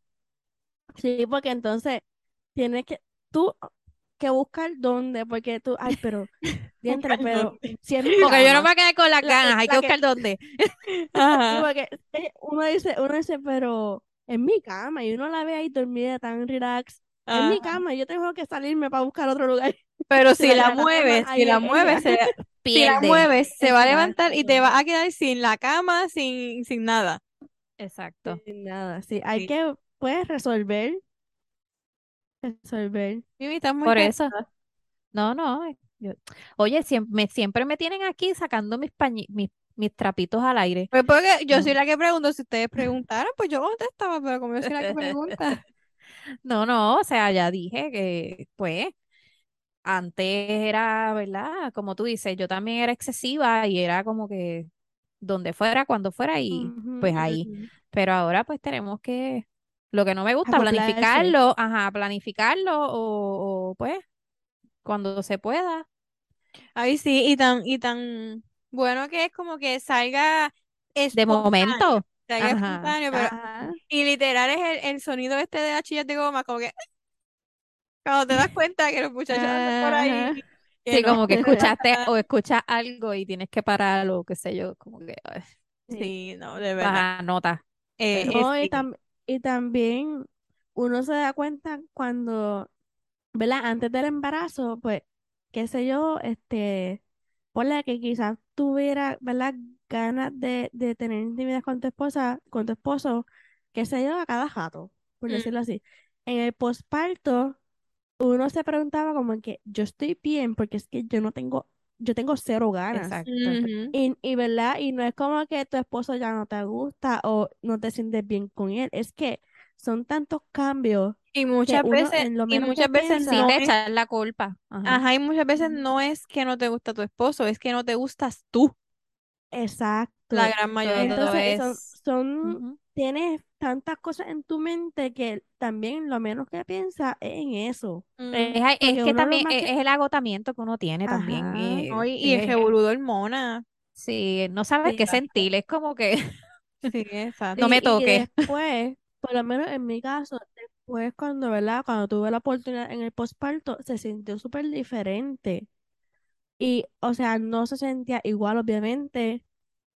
sí, porque entonces tienes que tú que buscar dónde, porque tú, ay, pero, [LAUGHS] diantre, pero si es [LAUGHS] Porque yo no me quedar con las La- ganas, hay la que que- buscar dónde. [LAUGHS] Ajá. porque eh, uno dice, uno dice, pero en mi cama, y uno la ve ahí dormida tan relax, en mi cama, yo tengo que salirme para buscar otro lugar. Pero Si si la- la la cama mueves, si la es mueves, se, si la mueves, se va a levantar y te vas a quedar sin la cama, sin, sin nada. Exacto. Sin nada, sí, hay Sí. que, pues, resolver, resolver. Mimi, estás muy Por eso. cansada. No, no. eh, yo- Oye, siempre me, siempre me tienen aquí sacando mis, pañi- mis, mis trapitos al aire. Pues porque yo No. soy la que pregunto, si ustedes preguntaran, pues yo contestaba, pero como yo soy la que pregunta. [LAUGHS] No, no, o sea, ya dije que, pues, antes era, ¿verdad? Como tú dices, yo también era excesiva y era como que donde fuera, cuando fuera y pues ahí. Pero ahora pues tenemos que, lo que no me gusta, planificarlo, ajá, planificarlo o, o, pues cuando se pueda. Ay, sí, y tan, y tan bueno que es como que salga De momento. salga Ajá. espontáneo, pero, Ajá. y literal es el, el sonido este de las chillas de goma, como que [LAUGHS] cuando te das cuenta que los muchachos andan por ahí, Sí, no, como que [LAUGHS] escuchaste o escuchas algo y tienes que parar o qué sé yo, como que ay, sí, no, de verdad. baja nota. Eh, eh, No, y, tam- y también uno se da cuenta cuando, ¿verdad? Antes del embarazo, pues, qué sé yo, este, ponle que quizás tuviera, ¿verdad? Ganas de, de tener intimidad con tu esposa, con tu esposo, qué sé yo, a cada jato, por Mm. decirlo así. En el posparto, uno se preguntaba como que yo estoy bien porque es que yo no tengo, yo tengo cero ganas. Exacto. Y, y verdad, y no es como que tu esposo ya no te gusta o no te sientes bien con él, es que son tantos cambios Y que muchas veces, y muchas veces piensa, Sí, no te es, echar la culpa. Ajá. ajá, y muchas veces no es que no te gusta tu esposo, es que no te gustas tú, la exacto. gran mayoría. Todo Entonces son, es. son. Tienes tantas cosas en tu mente que también lo menos que piensas es en eso. Mm, Es, que también es, que, es el agotamiento que uno tiene también. ajá, eh, no, y, y el es- revolú de hormonas. sí, no sabes sí, qué sentir, es como que Sí, [LAUGHS] exacto. no me Y, y toque. después, por lo menos en mi caso, después cuando, ¿verdad? Cuando tuve la oportunidad en el posparto, se sintió súper diferente. Y, o sea, no se sentía igual, obviamente.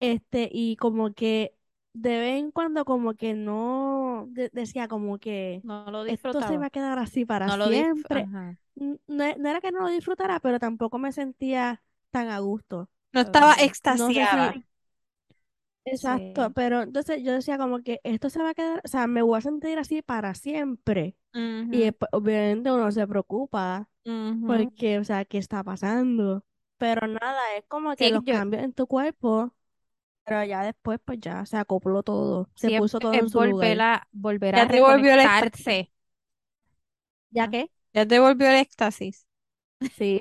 Este, y como que de vez en cuando como que no de- decía como que No lo esto se va a quedar así para No siempre. No, e- no era que no lo disfrutara, pero tampoco me sentía tan a gusto. No estaba sé extasiada. si, exacto, Sí. pero entonces yo decía como que esto se va a quedar, o sea, me voy a sentir así para siempre. Y después, obviamente uno se preocupa porque, o sea, ¿qué está pasando? Pero nada, es como que Sí, los yo, cambios en tu cuerpo, pero ya después pues ya se acopló todo, se puso todo es en su volver lugar. a, volver Ya a te volvió el éxtasis. reconectarse. ¿Ya qué? Ya te volvió el éxtasis. Sí.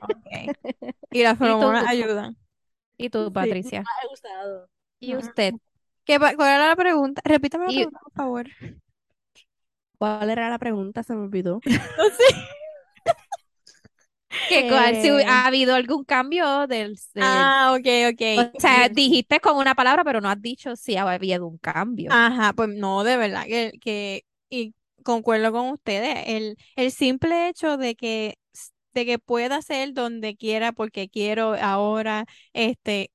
Ok. [LAUGHS] Y las ¿Y tú, feromonas ayudan. y tú, Sí, Patricia? me ha gustado. ¿Y Ajá. usted? ¿Qué, pa- ¿Cuál era la pregunta? Repítame la ¿Y pregunta, por favor. ¿Cuál era la pregunta? Se me olvidó. [LAUGHS] [LAUGHS] No sé. Que cuál- si Eh, ha habido algún cambio del, del- Ah, ok, ok. o sea, dijiste con una palabra, pero no has dicho si ha habido un cambio. Ajá, pues no, de verdad que, que y concuerdo con ustedes, el, el simple hecho de que, de que pueda ser donde quiera, porque quiero ahora, este,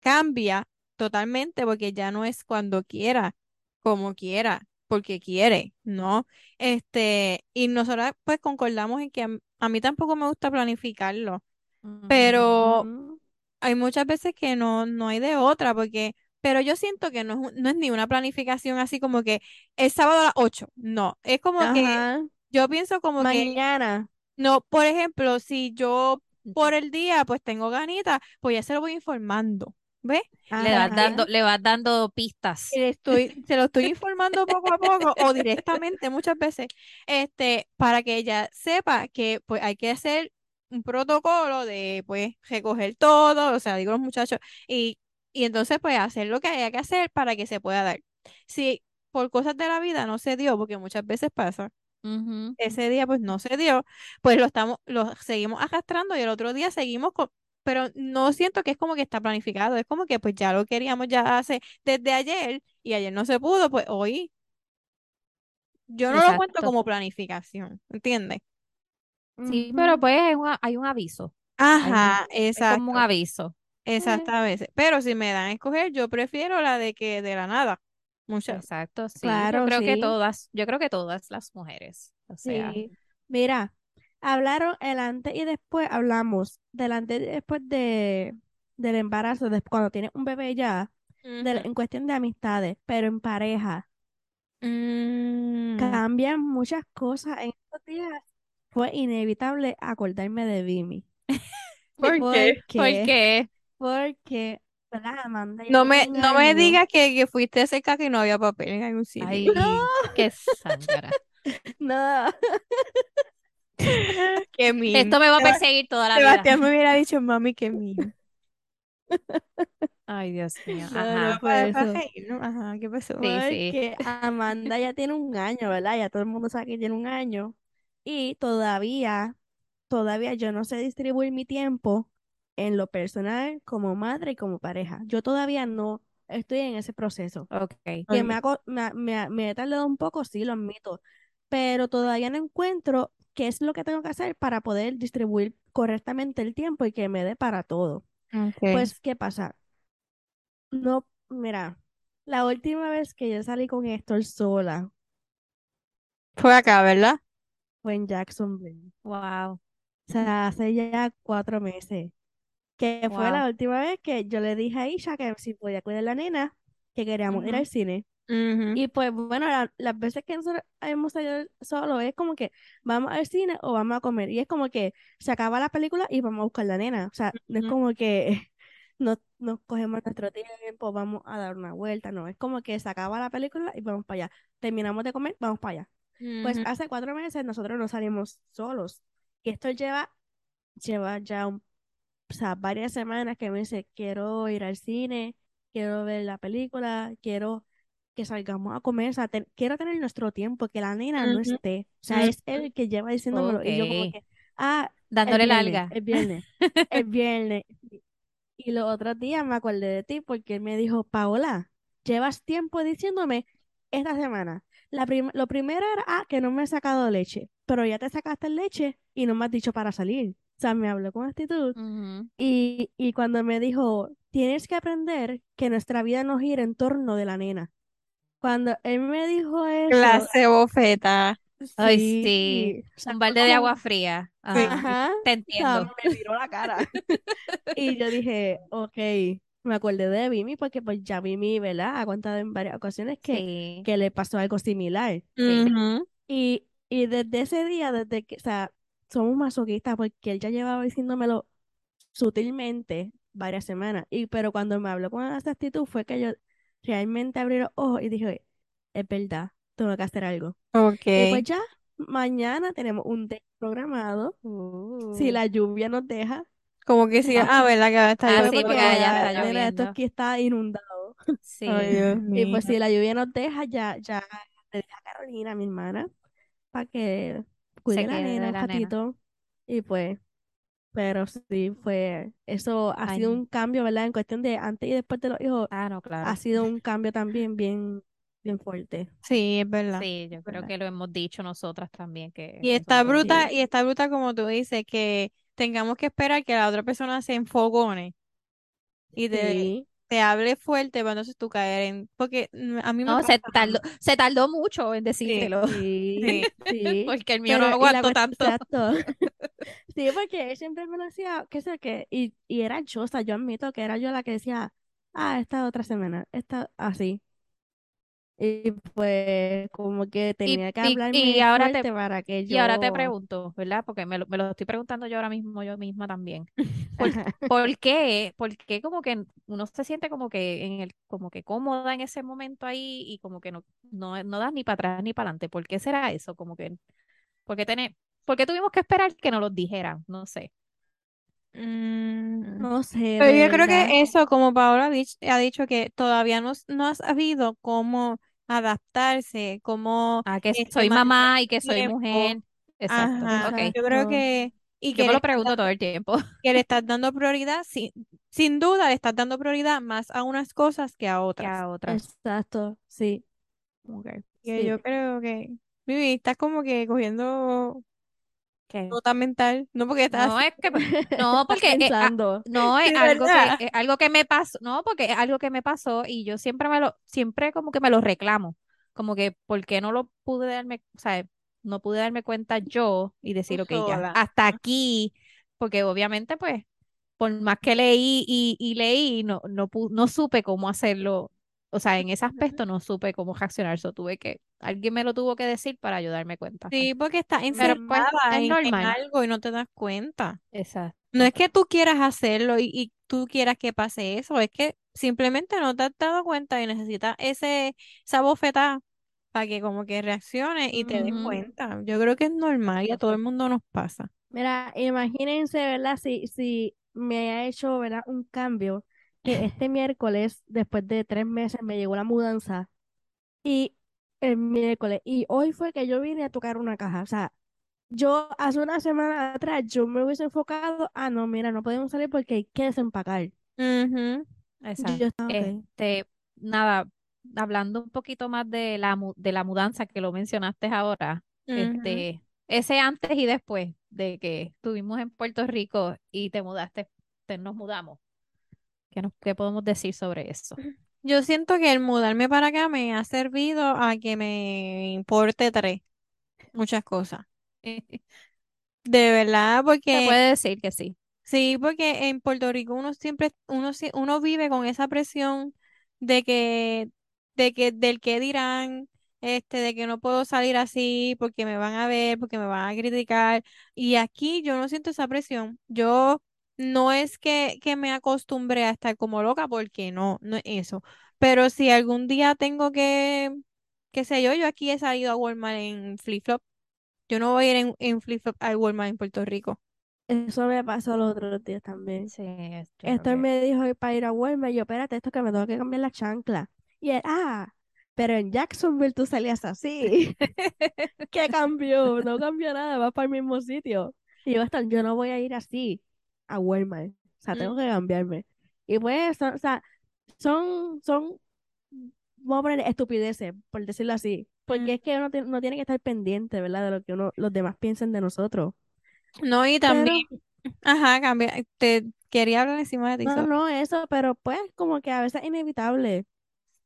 cambia totalmente porque ya no es cuando quiera, como quiera, porque quiere, ¿no? Este, y nosotros pues concordamos en que a, a mí tampoco me gusta planificarlo, pero hay muchas veces que no, no hay de otra, porque, pero yo siento que no es, no es ni una planificación así como que el sábado a las 8, no, es como que yo pienso como que, Mañana. no, por ejemplo, si yo por el día pues tengo ganitas, pues ya se lo voy informando, ¿ves? Le vas dando, le vas dando pistas. Le estoy, se lo estoy informando poco a poco o directamente muchas veces, este, para que ella sepa que pues hay que hacer un protocolo de pues recoger todo, o sea, digo los muchachos, y, y entonces pues hacer lo que haya que hacer para que se pueda dar. Si por cosas de la vida no se dio, porque muchas veces pasa, ese día pues no se dio, pues lo estamos, lo seguimos arrastrando y el otro día seguimos con, pero no siento que es como que está planificado, es como que pues ya lo queríamos ya hace desde ayer y ayer no se pudo, pues hoy yo no lo cuento Exacto. como planificación, ¿entiendes? Sí, pero pues hay un, hay un aviso. Hay, un- Ajá, hay como un exacto, aviso. Eh, exactamente, pero si me dan a escoger, yo prefiero la de que de la nada, muchas, Exacto, sí. Yo Claro, creo que todas, yo creo que todas las mujeres. O sea, Sí. Mira, hablaron el antes y después, hablamos del antes y después de, del embarazo, de cuando tienes un bebé ya, de- en cuestión de amistades, pero en pareja, Mm, cambian muchas cosas. En estos días fue inevitable acordarme de Vimi. [LAUGHS] ¿por qué? ¿por qué? porque. Amanda No me, no me digas que, que fuiste a ese caca y no había papel en algún sitio. Ay, [LAUGHS] No, qué zángara. [LAUGHS] no. [LAUGHS] Qué mean. Esto me va a perseguir toda la vida. Sebastián me hubiera dicho, mami, qué mean. [LAUGHS] Ay, Dios mío. No Ajá. fue Para, para eso. reír, ¿no? Ajá, ¿qué pasó? Sí, sí. Porque Amanda ya tiene un año, ¿verdad? Ya todo el mundo sabe que tiene un año. Y todavía, todavía yo no sé distribuir mi tiempo en lo personal como madre y como pareja. Yo todavía no estoy en ese proceso. Ok. Que me, ha me, ha- me, ha- me he tardado un poco, sí, lo admito. Pero todavía no encuentro qué es lo que tengo que hacer para poder distribuir correctamente el tiempo y que me dé para todo. Pues, ¿qué pasa? No, mira, la última vez que yo salí con Héctor sola Fue acá, ¿verdad? fue en Jacksonville. Wow. O sea, hace ya cuatro meses. Que fue la última vez que yo le dije a Isha que si podía cuidar a la nena, que queríamos ir al cine. Y pues bueno, la- las veces que nosotros hemos salido solo es como que vamos al cine o vamos a comer. Y es como que se acaba la película y vamos a buscar la nena. O sea, no es como que [LAUGHS] nos, nos cogemos nuestro tiempo, vamos a dar una vuelta. No, es como que se acaba la película y vamos para allá. Terminamos de comer, vamos para allá. Pues hace cuatro meses nosotros no salimos solos. Y esto lleva, lleva ya un- o sea, varias semanas que me dice, quiero ir al cine, quiero ver la película, quiero que salgamos a comer, o sea, ten- quiero tener nuestro tiempo, que la nena no Ujú. esté. O sea, es él el que lleva diciéndomelo. Y yo como que, ah, el Dándole viernes, larga. el viernes, el [LAUGHS] viernes. Y los otros días me acordé de ti porque él me dijo, Paola, llevas tiempo diciéndome esta semana. La prim- lo primero era, ah, que no me he sacado leche, pero ya te sacaste leche y no me has dicho para salir. O sea, me habló con actitud. Ujú. Y, y cuando me dijo, tienes que aprender que nuestra vida no gira en torno de la nena. Cuando él me dijo eso, Clase bofeta. Ay, sí, sí. o sea, Un balde de agua fría. Sí. Ajá. Ajá, Te o sea, entiendo. me viró la cara. [LAUGHS] Y yo dije, ok, me acordé de Vimi porque pues ya Vimi, ¿verdad? Ha contado en varias ocasiones que, Sí. que le pasó algo similar. Sí. Ujú. Y, y desde ese día, desde que, o sea, somos masoquistas porque él ya llevaba diciéndomelo sutilmente varias semanas. Y pero cuando me habló con esa actitud fue que yo realmente abrí los ojos y dije, es verdad, tengo que hacer algo. Ok. Y pues ya, mañana tenemos un date programado. Si Uh. la lluvia nos deja. Como que sí. Ah, [LAUGHS] ¿verdad? Que ahora está Ah, Fue lloviendo. sí, porque ya, está nena, esto lloviendo. aquí está inundado. Sí. Ay, Dios Y pues si la lluvia nos deja, ya, ya le dije a Carolina, mi hermana, para que cuide la nena un la nena. ratito. Y pues, pero sí fue, eso ha Ay, sido un cambio, ¿verdad? En cuestión de antes y después de los hijos, Ah, no, claro. ha sido un cambio también bien, bien fuerte. Sí, es verdad. Sí, yo creo ¿verdad? que lo hemos dicho nosotras también, que Y está bruta, y está bruta como tú dices, que tengamos que esperar que la otra persona se enfogone y de, Sí, te hable fuerte para entonces tú caer en, porque a mí me No, se tardó, se tardó mucho en decírtelo. Sí, [LAUGHS] Sí. sí. [LAUGHS] Porque el mío Pero, no aguantó tanto. Exacto. [LAUGHS] Sí, porque él siempre me lo decía, qué sé qué, y, y era yo, o sea, yo admito que era yo la que decía, ah, esta otra semana, esta, así. Y pues como que tenía que y- y hablarme ahora te- fuerte para que Y ahora te yo- pregunto, ¿verdad? Porque me lo, me lo estoy preguntando yo ahora mismo, yo misma también. [LAUGHS] ¿Por, qué? ¿Por qué como que uno se siente como que en el, como que cómoda en ese momento ahí y como que no, no, no das ni para atrás ni para adelante? ¿Por qué será eso? Como que, ¿por qué tener, por qué tuvimos que esperar que nos lo dijeran? No sé. Mm, No sé, Pero yo creo verdad. que eso, como Paola ha dich- ha dicho, que todavía no, no has sabido cómo adaptarse, cómo Ah, que este, soy mamá y que soy tiempo. mujer. Exacto. Ajá, Ok. yo creo que, y Yo que me lo pregunto todo el tiempo. [LAUGHS] que le estás dando prioridad, sin, sin duda le estás dando prioridad más a unas cosas que a Que otras. a otras. Exacto, sí, Ok. Que sí. yo creo que, Vivi, estás como que cogiendo ¿Qué? nota mental, no porque estás No, es que, [LAUGHS] no, [LAUGHS] porque eh, ah, no es algo que, es algo que me pasó, no, porque es algo que me pasó y yo siempre me lo, siempre como que me lo reclamo, como que, ¿por qué no lo pude darme, o sea, no pude darme cuenta yo y decir, ok, ya, hasta aquí, porque obviamente, pues, por más que leí y, y leí, no, no, no supe cómo hacerlo, o sea, en ese aspecto no supe cómo reaccionar, so tuve que, alguien me lo tuvo que decir para ayudarme cuenta. pues. Sí, porque estás pues encerrada es en, en normal. algo y no te das cuenta. Exacto. No es que tú quieras hacerlo y, y tú quieras que pase eso, es que simplemente no te has dado cuenta y necesitas ese, esa bofetada para que como que reacciones y te des cuenta. Yo creo que es normal y a todo el mundo nos pasa. Mira, imagínense, ¿verdad? Si, si me ha hecho, ¿verdad? Un cambio, que este miércoles, después de tres meses, me llegó la mudanza y el miércoles, y hoy fue que yo vine a tocar una caja. O sea, yo hace una semana atrás, yo me hubiese enfocado, ah, no, mira, no podemos salir porque hay que desempacar. Ujú. Exacto. Yo. Este, nada, hablando un poquito más de la, de la mudanza que lo mencionaste ahora, este, ese antes y después de que estuvimos en Puerto Rico y te mudaste, te, nos mudamos. ¿Qué, nos, qué podemos decir sobre eso? Yo siento que el mudarme para acá me ha servido a que me importe tres, muchas cosas. [LAUGHS] De verdad, Se porque puede decir que sí. Sí, porque en Puerto Rico uno siempre, uno, uno vive con esa presión de que, de que, del que dirán, este, de que no puedo salir así porque me van a ver, porque me van a criticar. Y aquí yo no siento esa presión. Yo no es que, que me acostumbré a estar como loca, porque no, no es eso. Pero si algún día tengo que, qué sé yo, yo aquí he salido a Walmart en flip-flop. Yo no voy a ir en, en flip-flop al Walmart en Puerto Rico. Eso me pasó los otros días también. Sí, Esto me dijo para ir a Walmart, y yo, espérate, esto que me tengo que cambiar la chancla. Y él, ah, pero en Jacksonville tú salías así. [LAUGHS] ¿Qué cambió? No cambió nada, va para el mismo sitio. Y yo, "Esto, yo no voy a ir así a Walmart. O sea, tengo que cambiarme. Y pues, son- o sea, son, son, vamos a poner estupideces, por decirlo así. Porque es que uno ti- no tiene que estar pendiente, ¿verdad? De lo que uno, los demás piensen de nosotros. No, y Pero, también, ajá, cambia, te quería hablar encima de ti, no, no, eso, pero pues como que a veces es inevitable.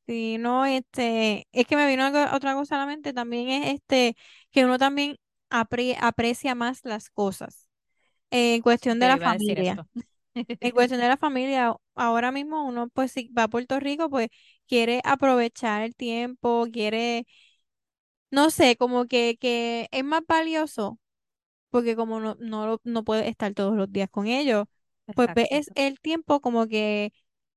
Sí, no, este, es que me vino algo- otra cosa a la mente, también es este, que uno también apre- aprecia más las cosas. En cuestión de la iba a decir familia. esto. [LAUGHS] En cuestión de la familia, ahora mismo uno, pues, si va a Puerto Rico, pues, quiere aprovechar el tiempo, quiere, no sé, como que, que es más valioso, porque como no, no, lo- no puede estar todos los días con ellos, pues Exacto. el tiempo como que,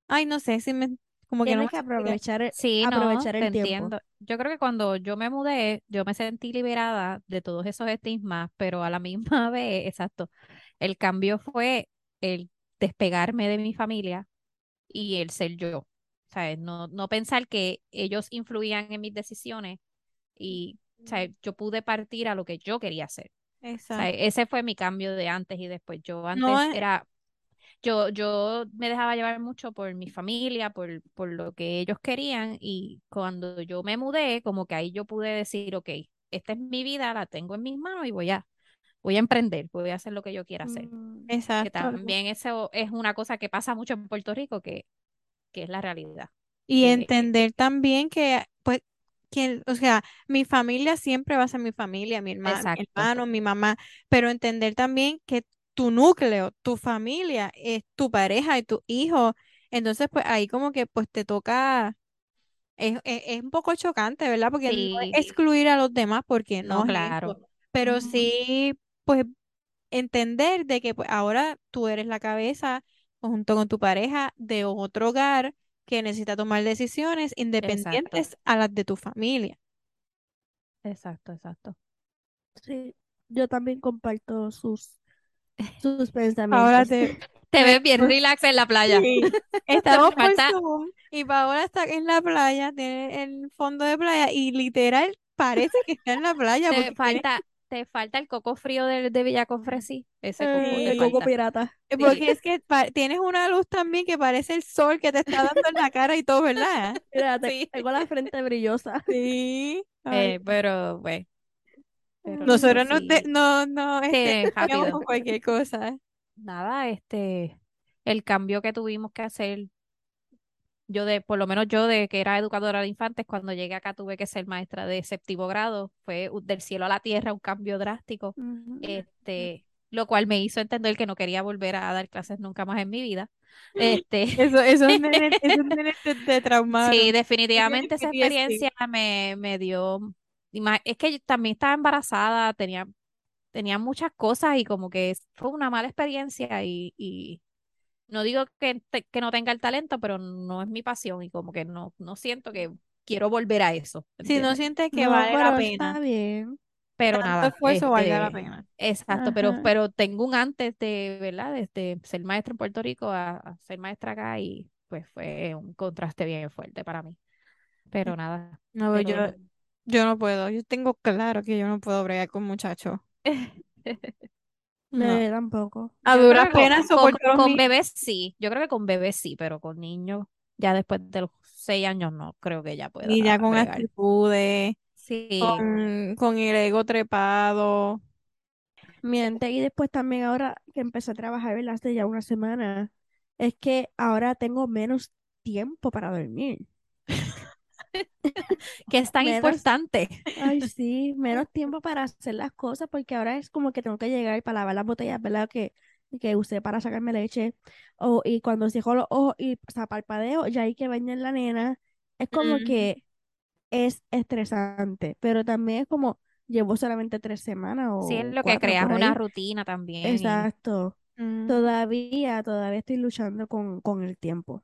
ay, no sé, si me, como que no Tienes me que aprovechar el, Sí, no, aprovechar te el tiempo. entiendo. Yo creo que cuando yo me mudé, yo me sentí liberada de todos esos estigmas, pero a la misma [LAUGHS] vez, exacto, el cambio fue el despegarme de mi familia y el ser yo. ¿Sabes? No, no pensar que ellos influían en mis decisiones y, ¿sabes? Yo pude partir a lo que yo quería hacer. Exacto. ese fue mi cambio de antes y después. Yo No antes es, era, yo, yo me dejaba llevar mucho por mi familia, por, por lo que ellos querían y cuando yo me mudé, como que ahí yo pude decir, ok, esta es mi vida, la tengo en mis manos y voy a, voy a emprender, voy a hacer lo que yo quiera hacer. Mm, Que exacto. también eso es una cosa que pasa mucho en Puerto Rico, que, que es la realidad. Y que- entender también que, pues, que, o sea, mi familia siempre va a ser mi familia, mi hermano, mi hermano, mi mamá, pero entender también que tu núcleo, tu familia, es tu pareja y tu hijo. Entonces, pues ahí como que pues te toca, es, es, es un poco chocante, ¿verdad? Porque no excluir a los demás, porque no No, claro. pero sí, pues entender de que pues, ahora tú eres la cabeza junto con tu pareja de otro hogar que necesita tomar decisiones independientes a las de tu familia. Exacto, exacto. Sí, yo también comparto sus, sus Ahora pensamientos. te, [LAUGHS] Te Me- ves bien me- relax en la playa. sí, [LAUGHS] estamos por Zoom y Paola está en la playa, tiene el fondo de playa y literal parece que está en la playa Te falta, te falta el coco frío de, de Villacofresí. Ese coco te El coco pirata. Eh, Porque es que tienes una luz también que parece el sol que te está dando en la cara y todo, ¿verdad? [LAUGHS] Mira, te- Sí. tengo la frente brillosa. [LAUGHS] Sí. Eh, pero, pues. pero Nosotros no, te- sí. no, no, Sí, este, con cualquier cosa. Nada, este, el cambio que tuvimos que hacer, yo de, por lo menos yo de que era educadora de infantes, cuando llegué acá tuve que ser maestra de séptimo grado, fue del cielo a la tierra un cambio drástico, este, lo cual me hizo entender que no quería volver a dar clases nunca más en mi vida. [LAUGHS] Este, Eso, nenes [LAUGHS] te, te traumaron. Sí, definitivamente esa experiencia me, me dio, es que yo también estaba embarazada, tenía, tenía muchas cosas y como que es- fue una mala experiencia y, y no digo que, te- que no tenga el talento, pero no es mi pasión y como que no, no siento que quiero volver a eso, Si no sientes que No, vale la pero pena, está bien. Pero tanto nada, esfuerzo valga la este, pena. Exacto, pero, Ajá. pero tengo un antes de, ¿verdad? Desde ser maestra en Puerto Rico a, a ser maestra acá y pues fue un contraste bien fuerte para mí. Pero nada. No, yo, yo no puedo. Yo tengo claro que yo no puedo bregar con muchachos. [LAUGHS] No. Tampoco. A duras con- penas con, con niños. bebés sí, yo creo que con bebés sí, pero con niños ya después de los seis años no creo que ya pueda Y ya con bregar. actitudes, Sí, con, con el ego trepado. Miente, y después también ahora que empecé a trabajar, ¿verdad? Hace ya una semana, es que ahora tengo menos tiempo para dormir. [LAUGHS] [LAUGHS] que es tan menos- importante. Ay, sí, menos [LAUGHS] tiempo para hacer las cosas porque ahora es como que tengo que llegar para lavar las botellas, ¿verdad? Que, que usé para sacarme leche. O, y cuando cierro los ojos y o sea, parpadeo, ya hay que bañar la nena. Es como Mm. que es estresante, pero también es como llevo solamente tres semanas o Sí, es lo que creas una rutina también. y- Exacto. Mm. Todavía, todavía estoy luchando con, con el tiempo.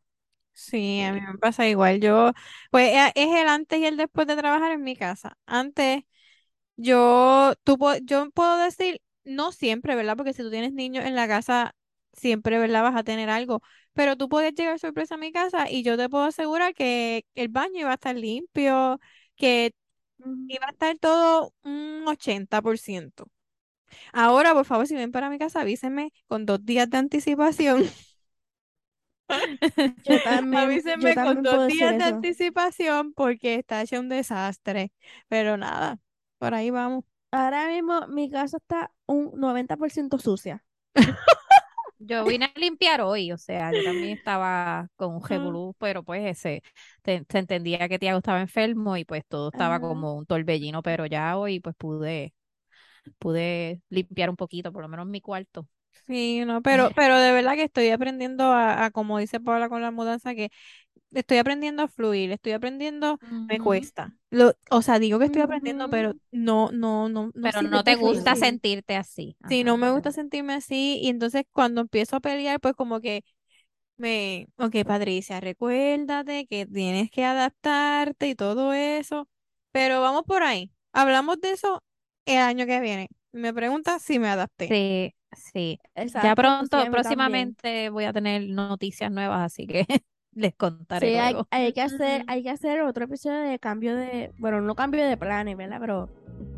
Sí, a mí me pasa igual. Yo, pues e- es el antes y el después de trabajar en mi casa. Antes, yo, tú, po- yo puedo decir, no siempre, ¿verdad? Porque si tú tienes niños en la casa, siempre, ¿verdad? Vas a tener algo. Pero tú puedes llegar sorpresa a mi casa y yo te puedo asegurar que el baño iba a estar limpio, que iba a estar todo un 80%. Ahora, por favor, si ven para mi casa, avísenme con dos días de anticipación. [LAUGHS] [LAUGHS] Yo también, yo Avísenme con también dos días de eso. anticipación porque está hecho un desastre. Pero nada, por ahí vamos. Ahora mismo mi casa está un 90% sucia. [LAUGHS] Yo vine a limpiar hoy, o sea, yo también estaba con un Ah. revolú, pero pues ese, te- se entendía que Tiago estaba enfermo y pues todo estaba Ajá. como un torbellino, pero ya hoy pues pude, pude limpiar un poquito, por lo menos mi cuarto. Sí, no, pero, [LAUGHS] pero de verdad que estoy aprendiendo a, a, como dice Paula con la mudanza, que estoy aprendiendo a fluir, estoy aprendiendo, me Ujú. cuesta. Lo, o sea, digo que estoy aprendiendo, pero Ujú. no, no, no, no Pero no te gusta sentirte así. Sí, Ajá, no me gusta sentirme así y entonces cuando empiezo a pelear, pues como que me, ok, Patricia, recuérdate que tienes que adaptarte y todo eso, pero vamos por ahí. Hablamos de eso el año que viene. Me pregunta si me adapté. Sí, sí. Ya Exacto, sí, pronto, mí también. próximamente voy a tener noticias nuevas, así que [LAUGHS] les contaré Sí, hay, luego. hay que hacer, hay que hacer otro episodio de cambio de, bueno, no cambio de planes, ¿verdad? Pero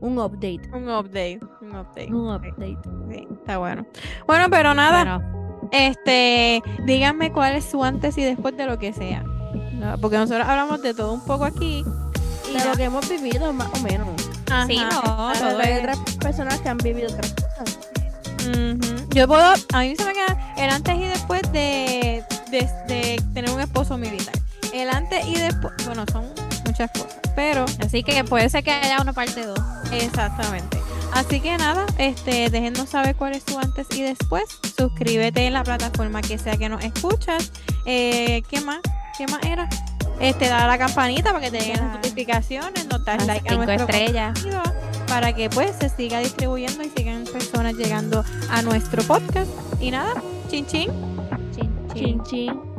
un update. Un update, un update. Un Sí, update. sí, está bueno. Bueno, pero nada, Bueno, este, díganme cuál es su antes y después de lo que sea. No, Porque nosotros hablamos de todo un poco aquí. Y De ya. lo que hemos vivido, más o menos. sí, Ajá, no, Ahora todo hay otras personas que han vivido otras Yo puedo, a mí se me queda el antes y después de, de, de tener un esposo militar. El antes y después, bueno, son muchas cosas, pero Así que puede ser que haya una parte 2. exactamente. Así que nada, este, déjennos saber cuál es tu antes y después. Suscríbete en la plataforma que sea que nos escuchas. Eh, ¿Qué más? ¿Qué más era? Este, da la campanita para que te lleguen las notificaciones, nos das like a nuestro estrellas. contenido, para que pues se siga distribuyendo y sigan personas llegando a nuestro podcast. Y nada, chin chin. Chin, chin. Chin, chin.